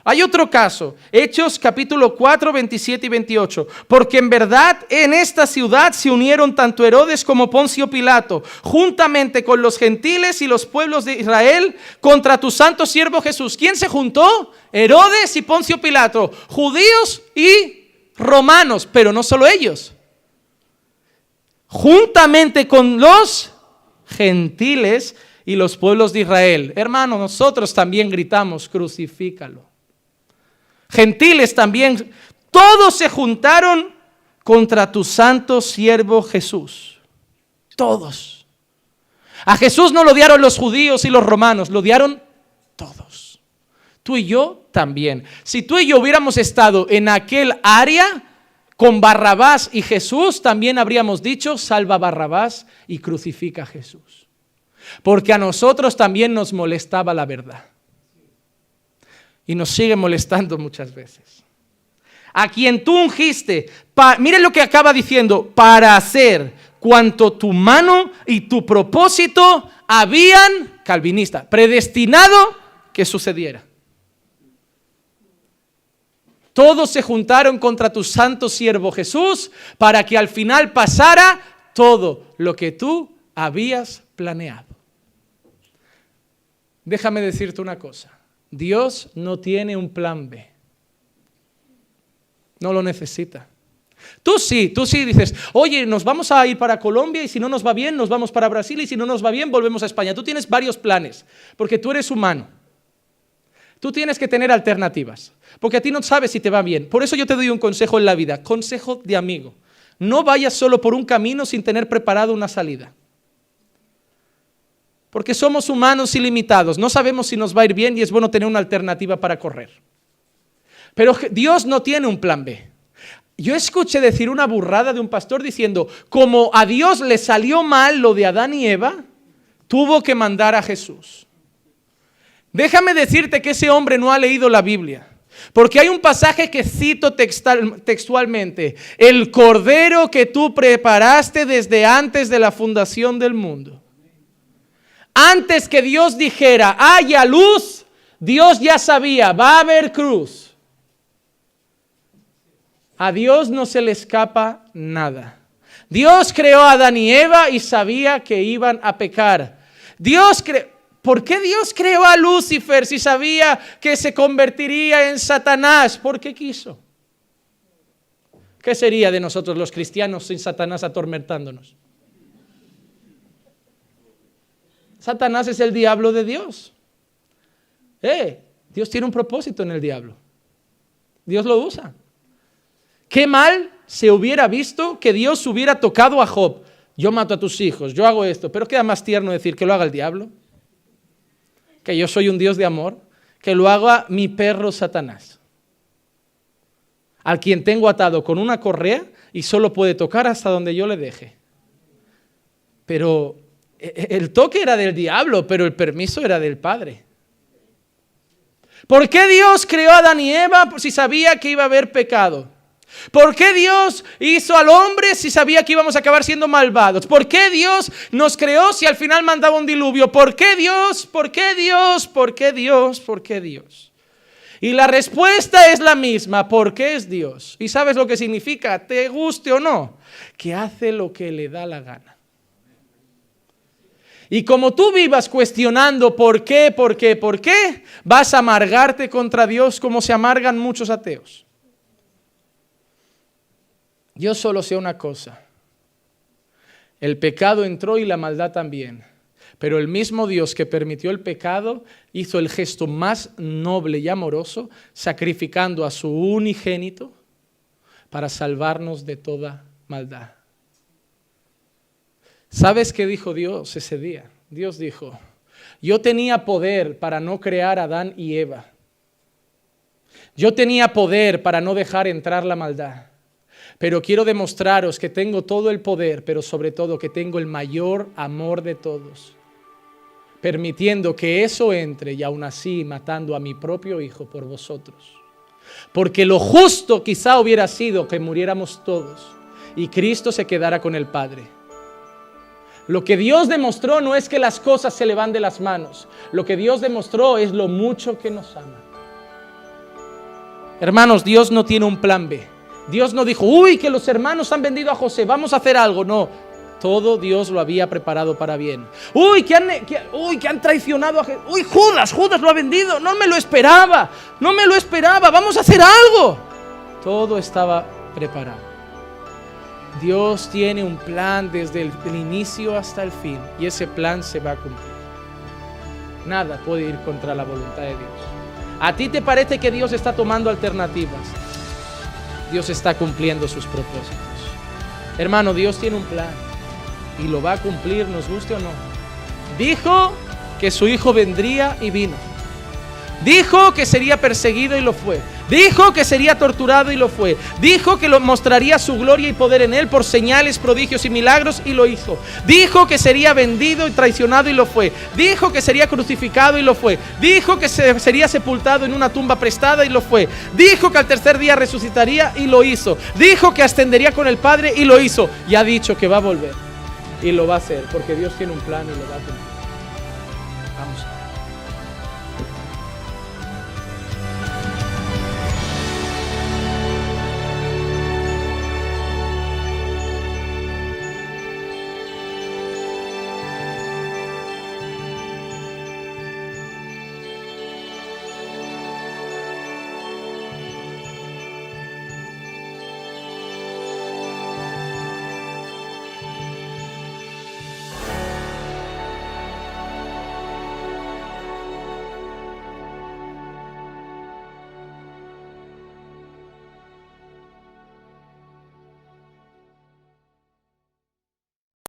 Hay otro caso, Hechos capítulo 4, 27 y 28. Porque en verdad en esta ciudad se unieron tanto Herodes como Poncio Pilato, juntamente con los gentiles y los pueblos de Israel, contra tu santo siervo Jesús. ¿Quién se juntó? Herodes y Poncio Pilato, judíos y romanos, pero no solo ellos. Juntamente con los gentiles y los pueblos de Israel. Hermano, nosotros también gritamos, crucifícalo gentiles también, todos se juntaron contra tu santo siervo Jesús. Todos. A Jesús no lo odiaron los judíos y los romanos, lo odiaron todos. Tú y yo también. Si tú y yo hubiéramos estado en aquel área con Barrabás y Jesús, también habríamos dicho, salva Barrabás y crucifica a Jesús. Porque a nosotros también nos molestaba la verdad y nos sigue molestando muchas veces. A quien tú ungiste, miren lo que acaba diciendo, para hacer cuanto tu mano y tu propósito habían, calvinista, predestinado que sucediera. Todos se juntaron contra tu santo siervo Jesús para que al final pasara todo lo que tú habías planeado. Déjame decirte una cosa. Dios no tiene un plan B. No lo necesita. Tú sí, tú sí dices, oye, nos vamos a ir para Colombia y si no nos va bien, nos vamos para Brasil y si no nos va bien, volvemos a España. Tú tienes varios planes, porque tú eres humano. Tú tienes que tener alternativas, porque a ti no sabes si te va bien. Por eso yo te doy un consejo en la vida, consejo de amigo. No vayas solo por un camino sin tener preparado una salida. Porque somos humanos ilimitados, no sabemos si nos va a ir bien y es bueno tener una alternativa para correr. Pero Dios no tiene un plan B. Yo escuché decir una burrada de un pastor diciendo, como a Dios le salió mal lo de Adán y Eva, tuvo que mandar a Jesús. Déjame decirte que ese hombre no ha leído la Biblia. Porque hay un pasaje que cito textualmente, el cordero que tú preparaste desde antes de la fundación del mundo. Antes que Dios dijera, haya luz, Dios ya sabía, va a haber cruz. A Dios no se le escapa nada. Dios creó a Adán y Eva y sabía que iban a pecar. Dios ¿Por qué Dios creó a Lucifer si sabía que se convertiría en Satanás? ¿Por qué quiso? ¿Qué sería de nosotros los cristianos sin Satanás atormentándonos? Satanás es el diablo de Dios. Eh, Dios tiene un propósito en el diablo. Dios lo usa. Qué mal se hubiera visto que Dios hubiera tocado a Job. Yo mato a tus hijos, yo hago esto, pero queda más tierno decir que lo haga el diablo. Que yo soy un Dios de amor, que lo haga mi perro Satanás. Al quien tengo atado con una correa y solo puede tocar hasta donde yo le deje. Pero el toque era del diablo, pero el permiso era del Padre. ¿Por qué Dios creó a Adán y Eva si sabía que iba a haber pecado? ¿Por qué Dios hizo al hombre si sabía que íbamos a acabar siendo malvados? ¿Por qué Dios nos creó si al final mandaba un diluvio? ¿Por qué Dios? ¿Por qué Dios? ¿Por qué Dios? ¿Por qué Dios? Y la respuesta es la misma, porque es Dios. ¿Y sabes lo que significa? Te guste o no, que hace lo que le da la gana. Y como tú vivas cuestionando por qué, por qué, por qué, vas a amargarte contra Dios como se amargan muchos ateos. Yo solo sé una cosa. El pecado entró y la maldad también. Pero el mismo Dios que permitió el pecado hizo el gesto más noble y amoroso, sacrificando a su unigénito para salvarnos de toda maldad. ¿Sabes qué dijo Dios ese día? Dios dijo, yo tenía poder para no crear a Adán y Eva. Yo tenía poder para no dejar entrar la maldad. Pero quiero demostraros que tengo todo el poder, pero sobre todo que tengo el mayor amor de todos. Permitiendo que eso entre y aún así matando a mi propio hijo por vosotros. Porque lo justo quizá hubiera sido que muriéramos todos y Cristo se quedara con el Padre. Lo que Dios demostró no es que las cosas se le van de las manos. Lo que Dios demostró es lo mucho que nos ama. Hermanos, Dios no tiene un plan B. Dios no dijo, uy, que los hermanos han vendido a José, vamos a hacer algo. No, todo Dios lo había preparado para bien. Uy, que han, traicionado a Jesús. Uy, Judas, Judas lo ha vendido. No me lo esperaba, no me lo esperaba. Vamos a hacer algo. Todo estaba preparado. Dios tiene un plan desde el, inicio hasta el fin y ese plan se va a cumplir. Nada puede ir contra la voluntad de Dios. A ti te parece que Dios está tomando alternativas. Dios está cumpliendo sus propósitos. Hermano, Dios tiene un plan y lo va a cumplir, nos guste o no. Dijo que su hijo vendría y vino. Dijo que sería perseguido y lo fue. Dijo que sería torturado y lo fue. Dijo que lo mostraría su gloria y poder en él por señales, prodigios y milagros y lo hizo. Dijo que sería vendido y traicionado y lo fue. Dijo que sería crucificado y lo fue. Dijo que sería sepultado en una tumba prestada y lo fue. Dijo que al tercer día resucitaría y lo hizo. Dijo que ascendería con el Padre y lo hizo. Y ha dicho que va a volver y lo va a hacer porque Dios tiene un plan y lo va a cumplir.